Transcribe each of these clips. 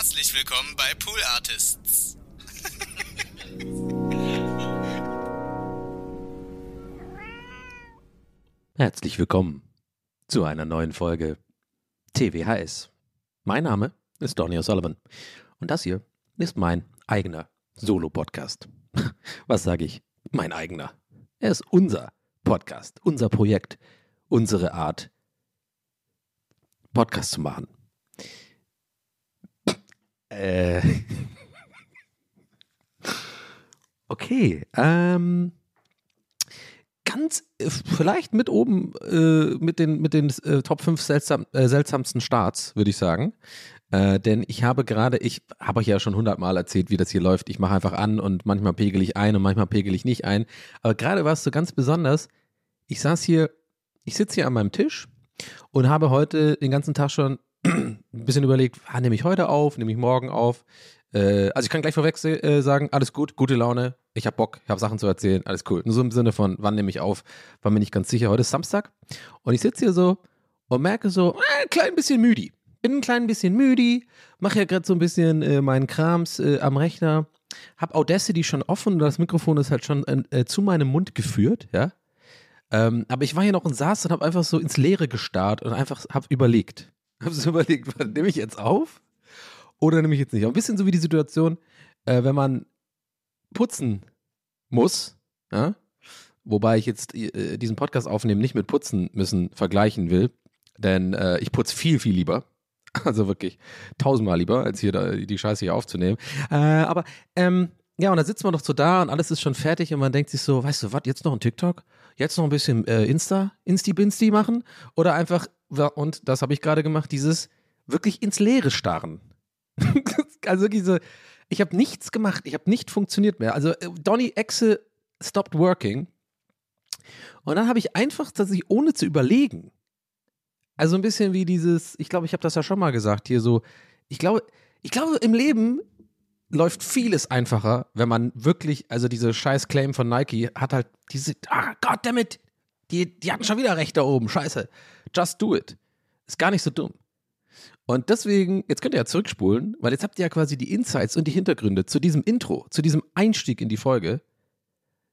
Herzlich willkommen bei Pool Artists. Herzlich willkommen zu einer neuen Folge TWHS. Mein Name ist Donny O'Sullivan und das hier ist mein eigener Solo-Podcast. Was sage ich? Mein eigener. Er ist unser Podcast, unser Projekt, unsere Art, Podcast zu machen. Äh. Okay, ähm, ganz äh, vielleicht mit oben äh, mit den, mit den äh, Top 5 seltsam, äh, seltsamsten Starts, würde ich sagen. Äh, denn ich habe gerade, ich habe euch ja schon hundertmal erzählt, wie das hier läuft. Ich mache einfach an und manchmal pegel ich ein und manchmal pegel ich nicht ein. Aber gerade war es so ganz besonders. Ich saß hier, ich sitze hier an meinem Tisch und habe heute den ganzen Tag schon ein bisschen überlegt, ah, nehme ich heute auf, nehme ich morgen auf. Äh, also ich kann gleich vorweg äh, sagen, alles gut, gute Laune, ich habe Bock, ich habe Sachen zu erzählen, alles cool. Nur so im Sinne von, wann nehme ich auf, war mir nicht ganz sicher. Heute ist Samstag und ich sitze hier so und merke so, äh, ein klein bisschen müde. Bin ein klein bisschen müde, mache ja gerade so ein bisschen äh, meinen Krams äh, am Rechner, habe Audacity schon offen und das Mikrofon ist halt schon äh, zu meinem Mund geführt, ja. Ähm, aber ich war hier noch und saß und habe einfach so ins Leere gestarrt und einfach habe überlegt. Habe so überlegt, nehme ich jetzt auf oder nehme ich jetzt nicht? Ein bisschen so wie die Situation, äh, wenn man putzen muss, ja? wobei ich jetzt äh, diesen Podcast aufnehmen nicht mit putzen müssen vergleichen will, denn äh, ich putze viel, viel lieber. Also wirklich tausendmal lieber, als hier da, die Scheiße hier aufzunehmen. Äh, aber ähm, ja, und da sitzt man doch so da und alles ist schon fertig und man denkt sich so, weißt du was, jetzt noch ein TikTok? Jetzt noch ein bisschen äh, Insta, Insti-Binsti machen? Oder einfach, und das habe ich gerade gemacht, dieses wirklich ins Leere starren. also diese, ich habe nichts gemacht, ich habe nicht funktioniert mehr. Also äh, Donny Exe stopped working. Und dann habe ich einfach tatsächlich, ohne zu überlegen, also ein bisschen wie dieses, ich glaube, ich habe das ja schon mal gesagt, hier so, ich glaube, ich glaube, im Leben läuft vieles einfacher, wenn man wirklich, also diese scheiß Claim von Nike hat halt diese, ah, goddammit, die, die hatten schon wieder recht da oben, scheiße. Just do it. Ist gar nicht so dumm. Und deswegen, jetzt könnt ihr ja zurückspulen, weil jetzt habt ihr ja quasi die Insights und die Hintergründe zu diesem Intro, zu diesem Einstieg in die Folge.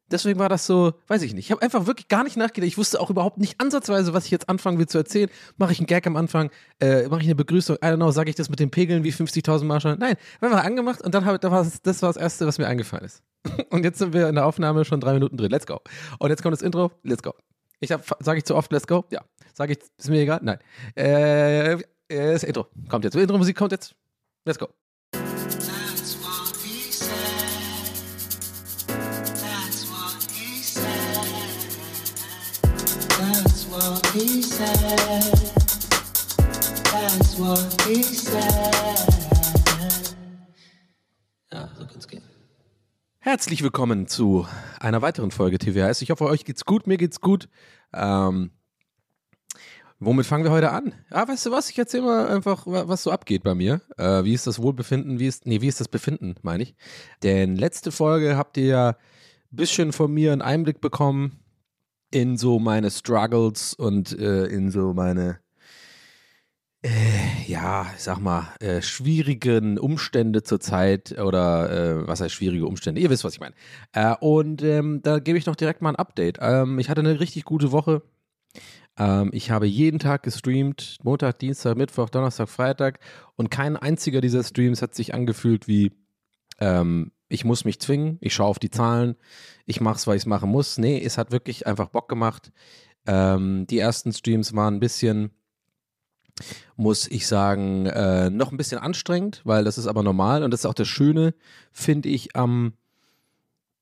Deswegen war das so, weiß ich nicht. Ich habe einfach wirklich gar nicht nachgedacht. Ich wusste auch überhaupt nicht ansatzweise, was ich jetzt anfangen will zu erzählen. Mache ich einen Gag am Anfang? Äh, Mache ich eine Begrüßung? I don't know, sage ich das mit den Pegeln wie 50.000 Mal schon? Nein, einfach angemacht und dann war das, das war das Erste, was mir eingefallen ist. Und jetzt sind wir in der Aufnahme schon drei Minuten drin. Let's go. Und jetzt kommt das Intro. Let's go. Ich sage ich zu oft Let's go? Ja. Sage ich, ist mir egal? Nein. Äh, äh das Intro kommt jetzt. Intro-Musik kommt jetzt. Let's go. That's what he said. Herzlich willkommen zu einer weiteren Folge TVHS. Ich hoffe, euch geht's gut, mir geht's gut. Ähm, womit fangen wir heute an? Ah, weißt du was? Ich erzähle mal einfach, was so abgeht bei mir. Äh, wie ist das Wohlbefinden? Wie ist, nee, wie ist das Befinden, meine ich? Denn letzte Folge habt ihr ja ein bisschen von mir einen Einblick bekommen in so meine Struggles und äh, in so meine, äh, ja, ich sag mal, äh, schwierigen Umstände zur Zeit oder äh, was heißt schwierige Umstände? Ihr wisst, was ich meine. Äh, und ähm, da gebe ich noch direkt mal ein Update. Ähm, ich hatte eine richtig gute Woche. Ähm, ich habe jeden Tag gestreamt, Montag, Dienstag, Mittwoch, Donnerstag, Freitag und kein einziger dieser Streams hat sich angefühlt wie ähm, ich muss mich zwingen, ich schaue auf die Zahlen, ich mache es, weil ich es machen muss. Nee, es hat wirklich einfach Bock gemacht. Ähm, die ersten Streams waren ein bisschen, muss ich sagen, äh, noch ein bisschen anstrengend, weil das ist aber normal und das ist auch das Schöne, finde ich, am,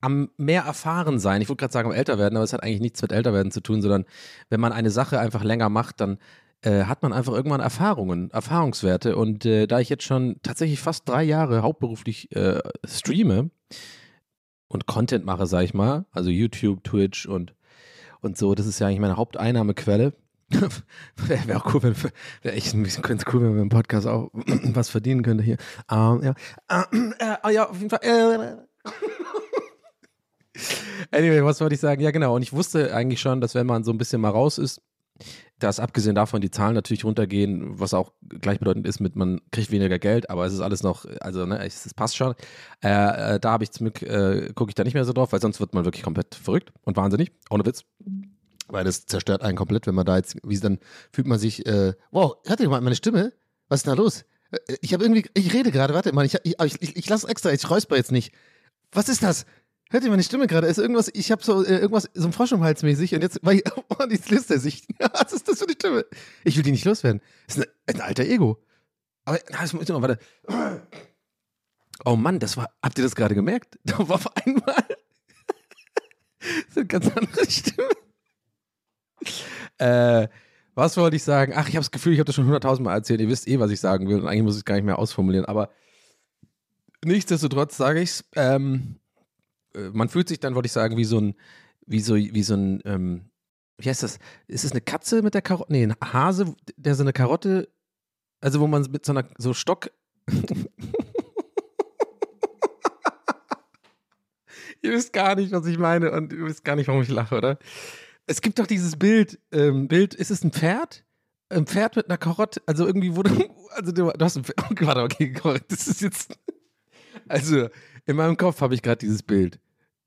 am mehr erfahren sein. Ich wollte gerade sagen, am älter werden, aber es hat eigentlich nichts mit älter werden zu tun, sondern wenn man eine Sache einfach länger macht, dann äh, hat man einfach irgendwann Erfahrungen, Erfahrungswerte. Und äh, da ich jetzt schon tatsächlich fast drei Jahre hauptberuflich äh, streame und Content mache, sag ich mal, also YouTube, Twitch und, und so, das ist ja eigentlich meine Haupteinnahmequelle. Wäre wär auch cool, wenn, wäre echt ein bisschen cool, wenn wir im Podcast auch was verdienen könnten hier. Ähm, ja. Uh, uh, ja, auf jeden Fall. Uh, anyway, was wollte ich sagen? Ja, genau. Und ich wusste eigentlich schon, dass wenn man so ein bisschen mal raus ist, dass abgesehen davon die Zahlen natürlich runtergehen, was auch gleichbedeutend ist mit, man kriegt weniger Geld, aber es ist alles noch, also ne, es, es passt schon. Äh, äh, da habe ich zum Glück, äh, gucke ich da nicht mehr so drauf, weil sonst wird man wirklich komplett verrückt und wahnsinnig, ohne Witz. Weil das zerstört einen komplett, wenn man da jetzt, wie dann fühlt man sich, äh, wow, hört ihr mal meine Stimme? Was ist denn da los? Äh, ich habe irgendwie, ich rede gerade, warte mal, ich, ich, ich, ich lasse extra, ich räusper jetzt nicht. Was ist das? Hört ihr meine Stimme gerade? Ist irgendwas, ich habe so äh, irgendwas, so ein Frosch im Hals mäßig und jetzt, weil, oh, jetzt lässt er sich. Was ist das für eine Stimme? Ich will die nicht loswerden. Das ist ein, ein alter Ego. Aber, na, das muss ich noch, warte. Oh Mann, das war, habt ihr das gerade gemerkt? Da war auf einmal so eine ganz andere Stimme. Äh, was wollte ich sagen? Ach, ich habe das Gefühl, ich habe das schon hunderttausendmal erzählt. Ihr wisst eh, was ich sagen will und eigentlich muss ich es gar nicht mehr ausformulieren. Aber nichtsdestotrotz sage ich es. Ähm, äh, man fühlt sich dann, wollte ich sagen, wie so ein, wie so, wie so ein, ähm, wie heißt das? Ist es eine Katze mit der Karotte? Nee, ein Hase, der so eine Karotte, also wo man mit so einer, so Stock. ihr wisst gar nicht, was ich meine und ihr wisst gar nicht, warum ich lache, oder? Es gibt doch dieses Bild, ähm, Bild, ist es ein Pferd? Ein Pferd mit einer Karotte, also irgendwie wurde, also du, du hast ein Pferd, okay, warte, okay, das ist jetzt, also in meinem Kopf habe ich gerade dieses Bild.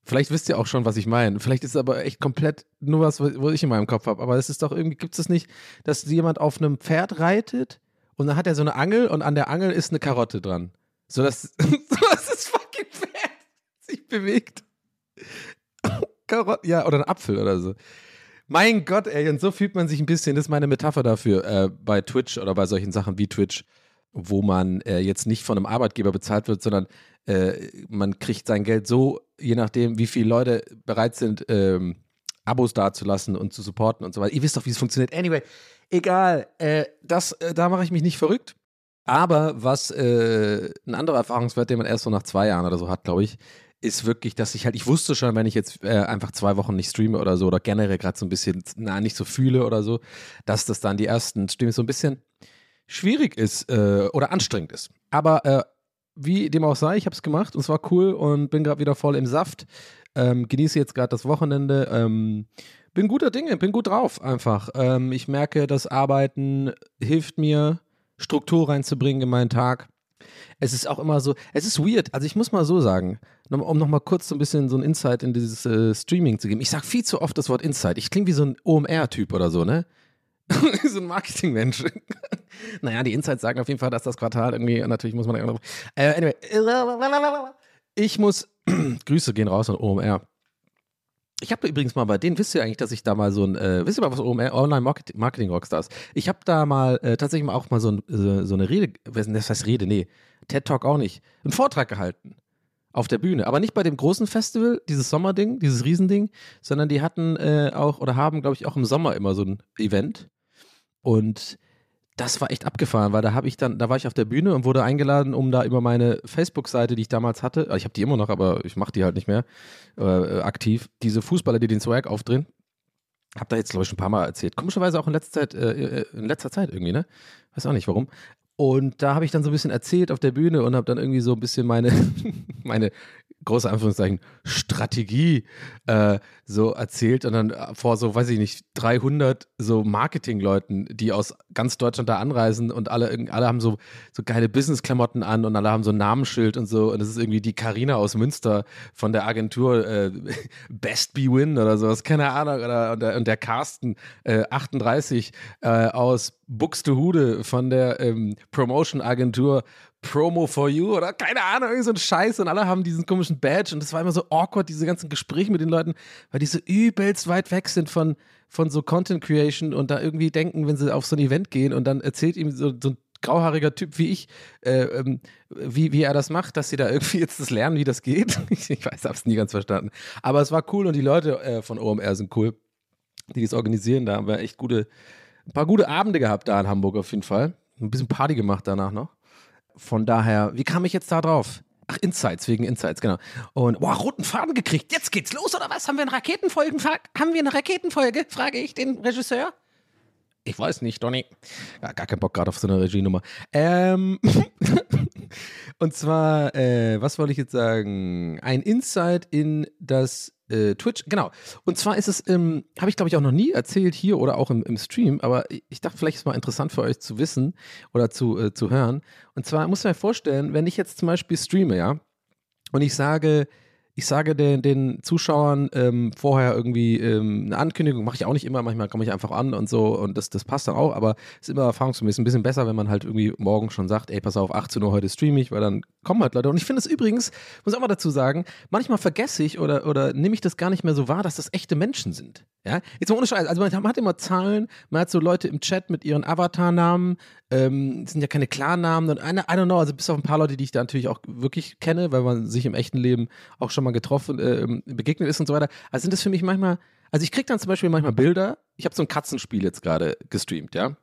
Vielleicht wisst ihr auch schon, was ich meine. Vielleicht ist es aber echt komplett nur was, was ich in meinem Kopf habe. Aber es ist doch irgendwie, gibt es das nicht, dass jemand auf einem Pferd reitet und dann hat er so eine Angel und an der Angel ist eine Karotte dran. So dass, so dass das fucking Pferd sich bewegt. Karotte, ja, oder ein Apfel oder so. Mein Gott, ey, und so fühlt man sich ein bisschen, das ist meine Metapher dafür, äh, bei Twitch oder bei solchen Sachen wie Twitch, wo man äh, jetzt nicht von einem Arbeitgeber bezahlt wird, sondern äh, man kriegt sein Geld so, je nachdem, wie viele Leute bereit sind, ähm, Abos dazulassen und zu supporten und so weiter. Ihr wisst doch, wie es funktioniert. Anyway, egal. Äh, das, äh, da mache ich mich nicht verrückt. Aber was äh, ein anderer Erfahrungswert, den man erst so nach zwei Jahren oder so hat, glaube ich, ist wirklich, dass ich halt, ich wusste schon, wenn ich jetzt äh, einfach zwei Wochen nicht streame oder so oder generell gerade so ein bisschen, na, nicht so fühle oder so, dass das dann die ersten Streams so ein bisschen schwierig ist äh, oder anstrengend ist. Aber äh, wie dem auch sei, ich habe es gemacht und es war cool und bin gerade wieder voll im Saft. Ähm, genieße jetzt gerade das Wochenende. Ähm, bin guter Dinge, bin gut drauf einfach. Ähm, ich merke, das Arbeiten hilft mir, Struktur reinzubringen in meinen Tag. Es ist auch immer so, es ist weird. Also ich muss mal so sagen, um nochmal kurz so ein bisschen so ein Insight in dieses äh, Streaming zu geben. Ich sage viel zu oft das Wort Insight. Ich klinge wie so ein OMR-Typ oder so, ne? so ein Marketingmensch. naja, die Insights sagen auf jeden Fall, dass das Quartal irgendwie, natürlich muss man da äh, anyway, ich muss, Grüße gehen raus an OMR. Ich habe übrigens mal bei denen, wisst ihr eigentlich, dass ich da mal so ein, äh, wisst ihr mal was OMR, Online Marketing, Marketing Rockstars, ich habe da mal äh, tatsächlich mal auch mal so, ein, so, so eine Rede, das heißt Rede, nee, TED Talk auch nicht, einen Vortrag gehalten auf der Bühne. Aber nicht bei dem großen Festival, dieses Sommerding, dieses Riesending, sondern die hatten äh, auch oder haben, glaube ich, auch im Sommer immer so ein Event. Und das war echt abgefahren, weil da habe ich dann, da war ich auf der Bühne und wurde eingeladen, um da über meine Facebook-Seite, die ich damals hatte, ich habe die immer noch, aber ich mache die halt nicht mehr äh, aktiv, diese Fußballer, die den Swag aufdrehen. Hab da jetzt, glaube ich, schon ein paar Mal erzählt. Komischerweise auch in letzter Zeit, äh, in letzter Zeit irgendwie, ne? Weiß auch nicht warum. Und da habe ich dann so ein bisschen erzählt auf der Bühne und habe dann irgendwie so ein bisschen meine, meine große Anführungszeichen, Strategie äh, so erzählt und dann vor so, weiß ich nicht, 300 so Marketingleuten, die aus ganz Deutschland da anreisen und alle, alle haben so, so geile Business-Klamotten an und alle haben so ein Namensschild und so. Und es ist irgendwie die Karina aus Münster von der Agentur äh, Best Be Win oder sowas, keine Ahnung, oder, und, der, und der Carsten äh, 38 äh, aus Buxtehude von der ähm, Promotion-Agentur Promo for You oder keine Ahnung, irgend so ein Scheiß und alle haben diesen komischen Badge und das war immer so awkward, diese ganzen Gespräche mit den Leuten, weil die so übelst weit weg sind von, von so Content Creation und da irgendwie denken, wenn sie auf so ein Event gehen und dann erzählt ihm so, so ein grauhaariger Typ wie ich, äh, ähm, wie, wie er das macht, dass sie da irgendwie jetzt das lernen, wie das geht. ich, ich weiß, hab's nie ganz verstanden. Aber es war cool und die Leute äh, von OMR sind cool, die das organisieren. Da haben wir echt gute, ein paar gute Abende gehabt da in Hamburg auf jeden Fall. Ein bisschen Party gemacht danach noch. Von daher, wie kam ich jetzt da drauf? Ach, Insights, wegen Insights, genau. Und, boah, roten Faden gekriegt. Jetzt geht's los, oder was? Haben wir eine Raketenfolge? Haben wir eine Raketenfolge? Frage ich den Regisseur. Ich weiß nicht, Donny. Ja, gar keinen Bock gerade auf so eine Regienummer. Ähm, und zwar, äh, was wollte ich jetzt sagen? Ein Insight in das äh, Twitch, genau. Und zwar ist es, ähm, habe ich glaube ich auch noch nie erzählt hier oder auch im, im Stream, aber ich dachte, vielleicht ist es mal interessant für euch zu wissen oder zu, äh, zu hören. Und zwar muss man sich vorstellen, wenn ich jetzt zum Beispiel streame, ja, und ich sage, ich sage den, den Zuschauern ähm, vorher irgendwie ähm, eine Ankündigung, mache ich auch nicht immer, manchmal komme ich einfach an und so und das, das passt dann auch, aber es ist immer erfahrungsgemäß ein bisschen besser, wenn man halt irgendwie morgen schon sagt, ey, pass auf, 18 Uhr heute streame ich, weil dann kommen halt Leute. Und ich finde es übrigens, muss auch mal dazu sagen, manchmal vergesse ich oder, oder nehme ich das gar nicht mehr so wahr, dass das echte Menschen sind. Ja, jetzt mal ohne Scheiß. Also man hat immer Zahlen, man hat so Leute im Chat mit ihren Avatar-Namen, ähm, sind ja keine Klarnamen und eine, I don't know, also bis auf ein paar Leute, die ich da natürlich auch wirklich kenne, weil man sich im echten Leben auch schon mal getroffen, äh, begegnet ist und so weiter. Also sind das für mich manchmal, also ich kriege dann zum Beispiel manchmal Bilder, ich habe so ein Katzenspiel jetzt gerade gestreamt, ja.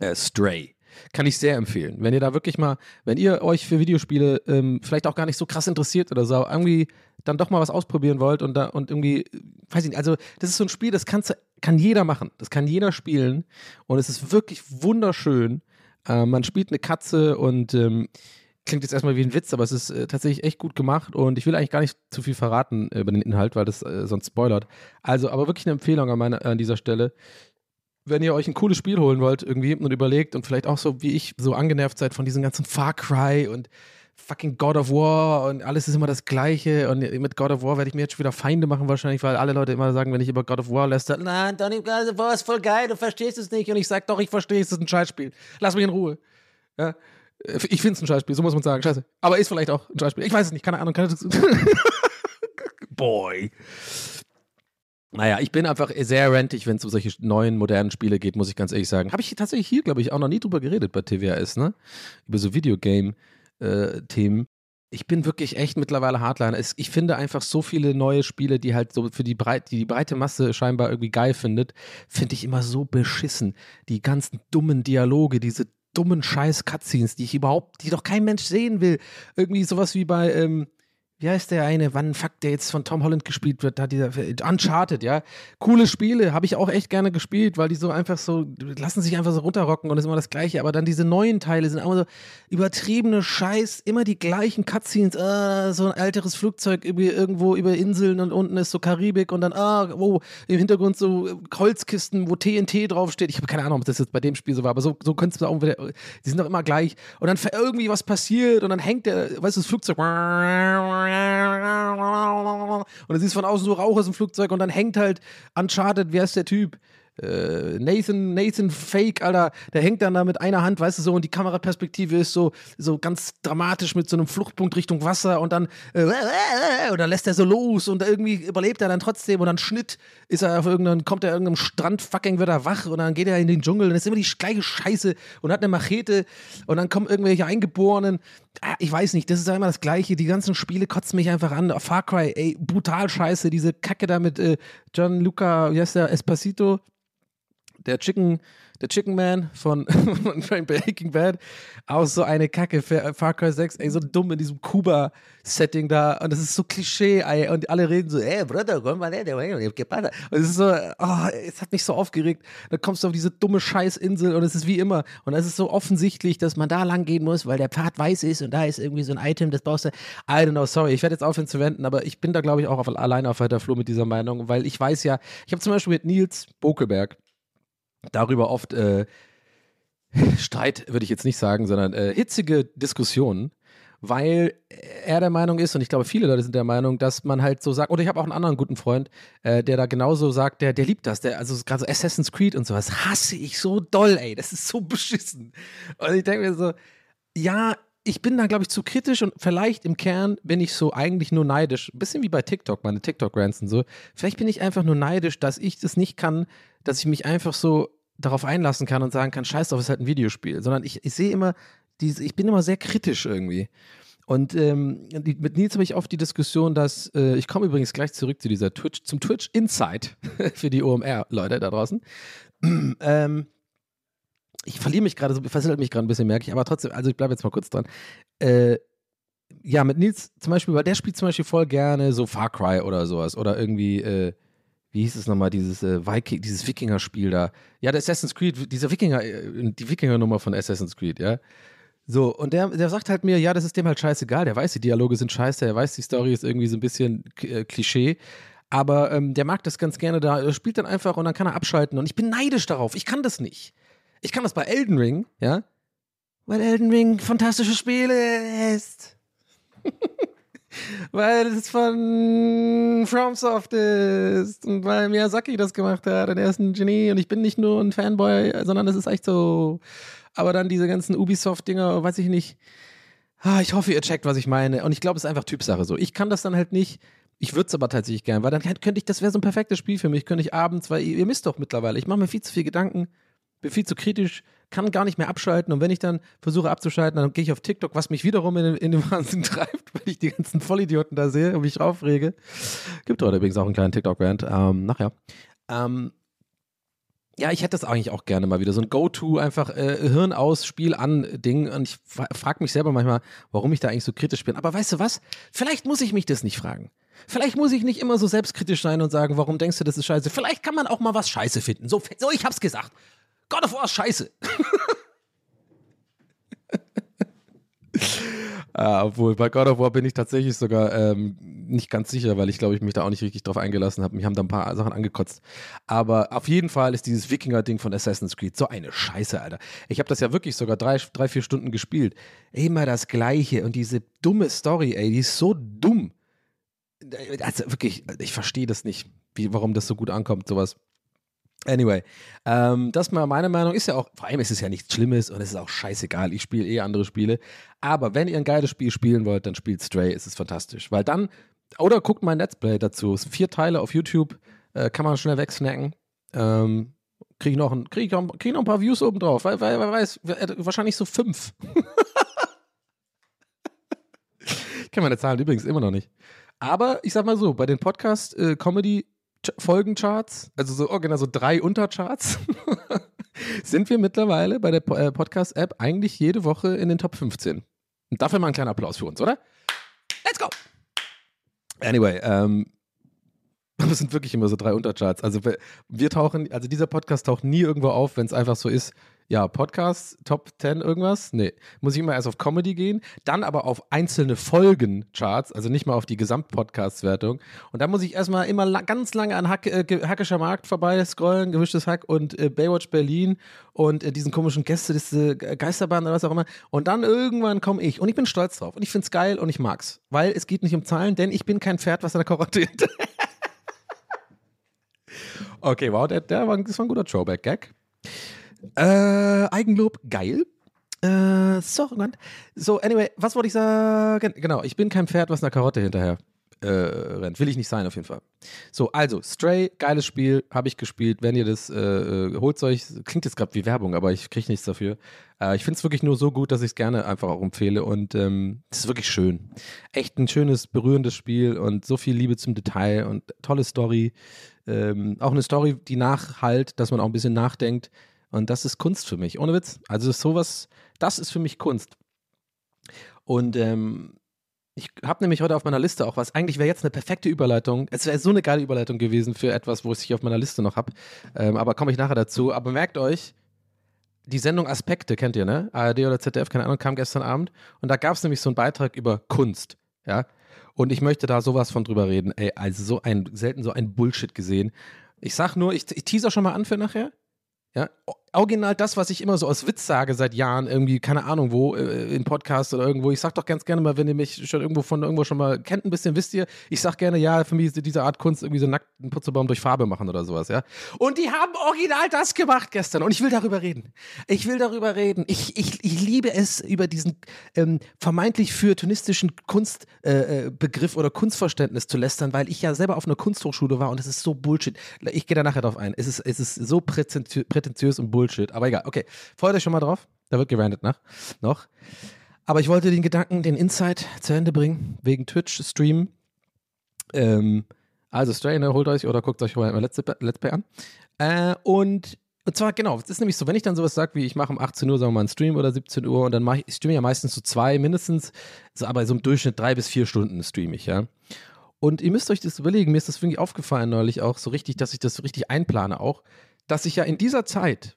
Äh, Stray. Kann ich sehr empfehlen. Wenn ihr da wirklich mal, wenn ihr euch für Videospiele ähm, vielleicht auch gar nicht so krass interessiert oder so, irgendwie dann doch mal was ausprobieren wollt und da und irgendwie, weiß ich nicht, also das ist so ein Spiel, das kannst, kann jeder machen. Das kann jeder spielen und es ist wirklich wunderschön. Äh, man spielt eine Katze und ähm, klingt jetzt erstmal wie ein Witz, aber es ist äh, tatsächlich echt gut gemacht und ich will eigentlich gar nicht zu viel verraten äh, über den Inhalt, weil das äh, sonst spoilert. Also, aber wirklich eine Empfehlung an, meine, an dieser Stelle wenn ihr euch ein cooles Spiel holen wollt irgendwie und überlegt und vielleicht auch so wie ich so angenervt seid von diesem ganzen Far Cry und fucking God of War und alles ist immer das Gleiche und mit God of War werde ich mir jetzt schon wieder Feinde machen wahrscheinlich, weil alle Leute immer sagen, wenn ich über God of War lässt, nein, Donny, God of War ist voll geil, du verstehst es nicht und ich sag doch, ich verstehe es, ist ein Scheißspiel. Lass mich in Ruhe. Ja. Ich finde es ein Scheißspiel, so muss man sagen, scheiße. Aber ist vielleicht auch ein Scheißspiel. Ich weiß es nicht, keine Ahnung. Keine Boy. Naja, ich bin einfach sehr rantig, wenn es um solche neuen, modernen Spiele geht, muss ich ganz ehrlich sagen. Habe ich tatsächlich hier, glaube ich, auch noch nie drüber geredet bei TWAS, ne? Über so Videogame-Themen. Äh, ich bin wirklich echt mittlerweile Hardliner. Ich finde einfach so viele neue Spiele, die halt so für die, Breit, die, die breite Masse scheinbar irgendwie geil findet, finde ich immer so beschissen. Die ganzen dummen Dialoge, diese dummen Scheiß-Cutscenes, die ich überhaupt, die doch kein Mensch sehen will. Irgendwie sowas wie bei, ähm, wie heißt der eine, wann fuck, der jetzt von Tom Holland gespielt wird, da dieser Uncharted, ja. Coole Spiele, habe ich auch echt gerne gespielt, weil die so einfach so, lassen sich einfach so runterrocken und ist immer das Gleiche. Aber dann diese neuen Teile sind immer so übertriebene Scheiß, immer die gleichen Cutscenes, ah, so ein älteres Flugzeug irgendwo über Inseln und unten ist so Karibik und dann, ah, oh, im Hintergrund so Holzkisten, wo TNT draufsteht. Ich habe keine Ahnung, ob das jetzt bei dem Spiel so war, aber so, so könntest du auch, die sind doch immer gleich. Und dann irgendwie was passiert und dann hängt der, weißt du, das Flugzeug und dann siehst du von außen so Rauch aus dem Flugzeug und dann hängt halt Uncharted, wer ist der Typ? Äh, Nathan, Nathan Fake, Alter, der hängt dann da mit einer Hand, weißt du so, und die Kameraperspektive ist so, so ganz dramatisch mit so einem Fluchtpunkt Richtung Wasser und dann, äh, und dann lässt er so los und irgendwie überlebt er dann trotzdem und dann Schnitt ist er auf irgendeinem, kommt er irgendeinem Strand, fucking wird er wach und dann geht er in den Dschungel und ist immer die gleiche Scheiße und hat eine Machete und dann kommen irgendwelche Eingeborenen. Ah, ich weiß nicht, das ist immer das Gleiche. Die ganzen Spiele kotzen mich einfach an. Far Cry, ey, brutal scheiße. Diese Kacke da mit äh, John Luca, wie heißt der, Espacito der Chicken, der Chicken Man von, von Breaking Bad, auch so eine Kacke für Far Cry 6, ey, so dumm in diesem Kuba-Setting da. Und das ist so Klischee, ey, und alle reden so, ey, Bruder, komm mal her, und es ist so, oh, es hat mich so aufgeregt, dann kommst du auf diese dumme Scheißinsel und es ist wie immer. Und es ist so offensichtlich, dass man da lang gehen muss, weil der Pfad weiß ist und da ist irgendwie so ein Item, das brauchst du, I don't know, sorry, ich werde jetzt aufhören zu wenden, aber ich bin da, glaube ich, auch auf, alleine auf weiter Flur mit dieser Meinung, weil ich weiß ja, ich habe zum Beispiel mit Nils Bokelberg, darüber oft äh, Streit, würde ich jetzt nicht sagen, sondern äh, hitzige Diskussionen, weil er der Meinung ist, und ich glaube, viele Leute sind der Meinung, dass man halt so sagt, oder ich habe auch einen anderen guten Freund, äh, der da genauso sagt, der, der liebt das, der, also gerade so Assassin's Creed und sowas, hasse ich so doll, ey, das ist so beschissen. Und ich denke mir so, ja, ich bin da, glaube ich, zu kritisch und vielleicht im Kern bin ich so eigentlich nur neidisch. Ein bisschen wie bei TikTok, meine TikTok-Rants und so. Vielleicht bin ich einfach nur neidisch, dass ich das nicht kann, dass ich mich einfach so darauf einlassen kann und sagen kann, scheiß drauf, es ist halt ein Videospiel. Sondern ich, ich sehe immer, diese, ich bin immer sehr kritisch irgendwie. Und ähm, mit Nils habe ich oft die Diskussion, dass, äh, ich komme übrigens gleich zurück zu dieser Twitch, zum Twitch Insight für die OMR-Leute da draußen. ähm, ich verliere mich gerade, so versittet mich gerade ein bisschen, merke ich, aber trotzdem, also ich bleibe jetzt mal kurz dran. Äh, ja, mit Nils zum Beispiel, weil der spielt zum Beispiel voll gerne so Far Cry oder sowas oder irgendwie, äh, wie hieß es nochmal, dieses äh, Viking, dieses Wikinger-Spiel da. Ja, der Assassin's Creed, dieser Wikinger, äh, die Wikinger-Nummer von Assassin's Creed, ja. So, und der, der sagt halt mir, ja, das ist dem halt scheißegal. Der weiß, die Dialoge sind scheiße, er weiß, die Story ist irgendwie so ein bisschen äh, Klischee. Aber ähm, der mag das ganz gerne da. Er spielt dann einfach und dann kann er abschalten. Und ich bin neidisch darauf. Ich kann das nicht. Ich kann das bei Elden Ring, ja. Weil Elden Ring fantastische Spiele ist. weil es von FromSoft ist und weil Miyazaki das gemacht hat und er ist ein Genie und ich bin nicht nur ein Fanboy, sondern es ist echt so. Aber dann diese ganzen Ubisoft-Dinger, weiß ich nicht. Ah, ich hoffe, ihr checkt, was ich meine. Und ich glaube, es ist einfach Typsache so. Ich kann das dann halt nicht. Ich würde es aber tatsächlich gern, weil dann könnte ich, das wäre so ein perfektes Spiel für mich, könnte ich abends, weil ihr, ihr misst doch mittlerweile, ich mache mir viel zu viel Gedanken, bin viel zu kritisch, kann gar nicht mehr abschalten und wenn ich dann versuche abzuschalten, dann gehe ich auf TikTok, was mich wiederum in, in den Wahnsinn treibt, weil ich die ganzen Vollidioten da sehe und mich aufrege. Gibt heute übrigens auch einen kleinen TikTok-Band, ähm, nachher. Ähm, ja, ich hätte das eigentlich auch gerne mal wieder. So ein Go-To, einfach äh, Hirn aus, Spiel an Ding. Und ich frage mich selber manchmal, warum ich da eigentlich so kritisch bin. Aber weißt du was? Vielleicht muss ich mich das nicht fragen. Vielleicht muss ich nicht immer so selbstkritisch sein und sagen, warum denkst du, das ist scheiße? Vielleicht kann man auch mal was scheiße finden. So, so ich hab's gesagt. God of War ist scheiße. Ah, obwohl, bei God of War bin ich tatsächlich sogar ähm, nicht ganz sicher, weil ich glaube, ich mich da auch nicht richtig drauf eingelassen habe. Mich haben da ein paar Sachen angekotzt. Aber auf jeden Fall ist dieses Wikinger-Ding von Assassin's Creed so eine Scheiße, Alter. Ich habe das ja wirklich sogar drei, drei, vier Stunden gespielt. Immer das Gleiche und diese dumme Story, ey, die ist so dumm. Also wirklich, ich verstehe das nicht, wie, warum das so gut ankommt, sowas. Anyway, ähm, das mal meine Meinung ist ja auch, vor allem ist es ja nichts Schlimmes und es ist auch scheißegal. Ich spiele eh andere Spiele. Aber wenn ihr ein geiles Spiel spielen wollt, dann spielt Stray, es ist fantastisch. Weil dann, oder guckt mein Let's Play dazu. Es sind vier Teile auf YouTube, äh, kann man schnell wegsnacken. Ähm, kriege ich, noch ein, krieg ich, noch, krieg noch ein paar Views oben drauf, weil, weil, wer weiß, wahrscheinlich so fünf. ich kenne meine Zahlen übrigens immer noch nicht. Aber ich sag mal so, bei den Podcast-Comedy- äh, Folgencharts, also so original so drei Untercharts, sind wir mittlerweile bei der äh, Podcast-App eigentlich jede Woche in den Top 15. Und dafür mal ein kleiner Applaus für uns, oder? Let's go! Anyway, ähm, das sind wirklich immer so drei Untercharts. Also wir tauchen, also dieser Podcast taucht nie irgendwo auf, wenn es einfach so ist, ja, Podcast, Top 10 irgendwas? Nee. Muss ich immer erst auf Comedy gehen, dann aber auf einzelne Folgen-Charts, also nicht mal auf die Gesamtpodcast-Wertung. Und dann muss ich erstmal immer la ganz lange an Hack, äh, Hackischer Markt vorbei scrollen, gewischtes Hack und äh, Baywatch Berlin und äh, diesen komischen Gäste, diese Geisterbahn oder was auch immer. Und dann irgendwann komme ich und ich bin stolz drauf und ich finde es geil und ich mag's. Weil es geht nicht um Zahlen, denn ich bin kein Pferd, was an der Karotte Okay, wow, der, der war, das war ein guter Throwback-Gag. Äh, Eigenlob, geil. Äh, so, so, anyway, was wollte ich sagen? Genau, ich bin kein Pferd, was einer Karotte hinterher äh, rennt. Will ich nicht sein, auf jeden Fall. So, also, Stray, geiles Spiel, habe ich gespielt. Wenn ihr das, äh, äh holt euch, klingt jetzt gerade wie Werbung, aber ich kriege nichts dafür. Äh, ich finde es wirklich nur so gut, dass ich es gerne einfach auch empfehle und ähm, es ähm, ist wirklich schön. Echt ein schönes, berührendes Spiel und so viel Liebe zum Detail und tolle Story. Ähm, auch eine Story, die nachhalt, dass man auch ein bisschen nachdenkt. Und das ist Kunst für mich, ohne Witz. Also sowas, das ist für mich Kunst. Und ähm, ich habe nämlich heute auf meiner Liste auch was. Eigentlich wäre jetzt eine perfekte Überleitung. Es wäre so eine geile Überleitung gewesen für etwas, wo ich auf meiner Liste noch habe. Ähm, aber komme ich nachher dazu. Aber merkt euch, die Sendung Aspekte kennt ihr, ne? ARD oder ZDF, keine Ahnung, kam gestern Abend. Und da gab es nämlich so einen Beitrag über Kunst. Ja. Und ich möchte da sowas von drüber reden. Ey, also so ein, selten so ein Bullshit gesehen. Ich sag nur, ich, ich teaser schon mal an für nachher. Ja, original das, was ich immer so aus Witz sage seit Jahren, irgendwie, keine Ahnung wo, äh, in Podcasts oder irgendwo. Ich sag doch ganz gerne mal, wenn ihr mich schon irgendwo von irgendwo schon mal kennt, ein bisschen, wisst ihr, ich sag gerne, ja, für mich ist diese Art Kunst irgendwie so nackten Putzebaum durch Farbe machen oder sowas, ja. Und die haben original das gemacht gestern und ich will darüber reden. Ich will darüber reden. Ich, ich, ich liebe es, über diesen ähm, vermeintlich feuilletonistischen Kunstbegriff äh, äh oder Kunstverständnis zu lästern, weil ich ja selber auf einer Kunsthochschule war und es ist so Bullshit. Ich gehe da nachher drauf ein. Es ist, es ist so prätentiös und Bullshit. Aber egal, okay. Freut euch schon mal drauf. Da wird gerandet nach. Noch. Aber ich wollte den Gedanken, den Insight zu Ende bringen, wegen Twitch-Stream. Ähm, also Strainer, holt euch oder guckt euch mal Let's, Let's Play an. Äh, und, und zwar, genau, es ist nämlich so, wenn ich dann sowas sage, wie ich mache um 18 Uhr, sagen wir mal, einen Stream oder 17 Uhr und dann mache ich, ich streame ja meistens so zwei, mindestens, so, aber so im Durchschnitt drei bis vier Stunden streame ich, ja. Und ihr müsst euch das überlegen, mir ist das wirklich aufgefallen neulich auch so richtig, dass ich das so richtig einplane auch dass ich ja in dieser Zeit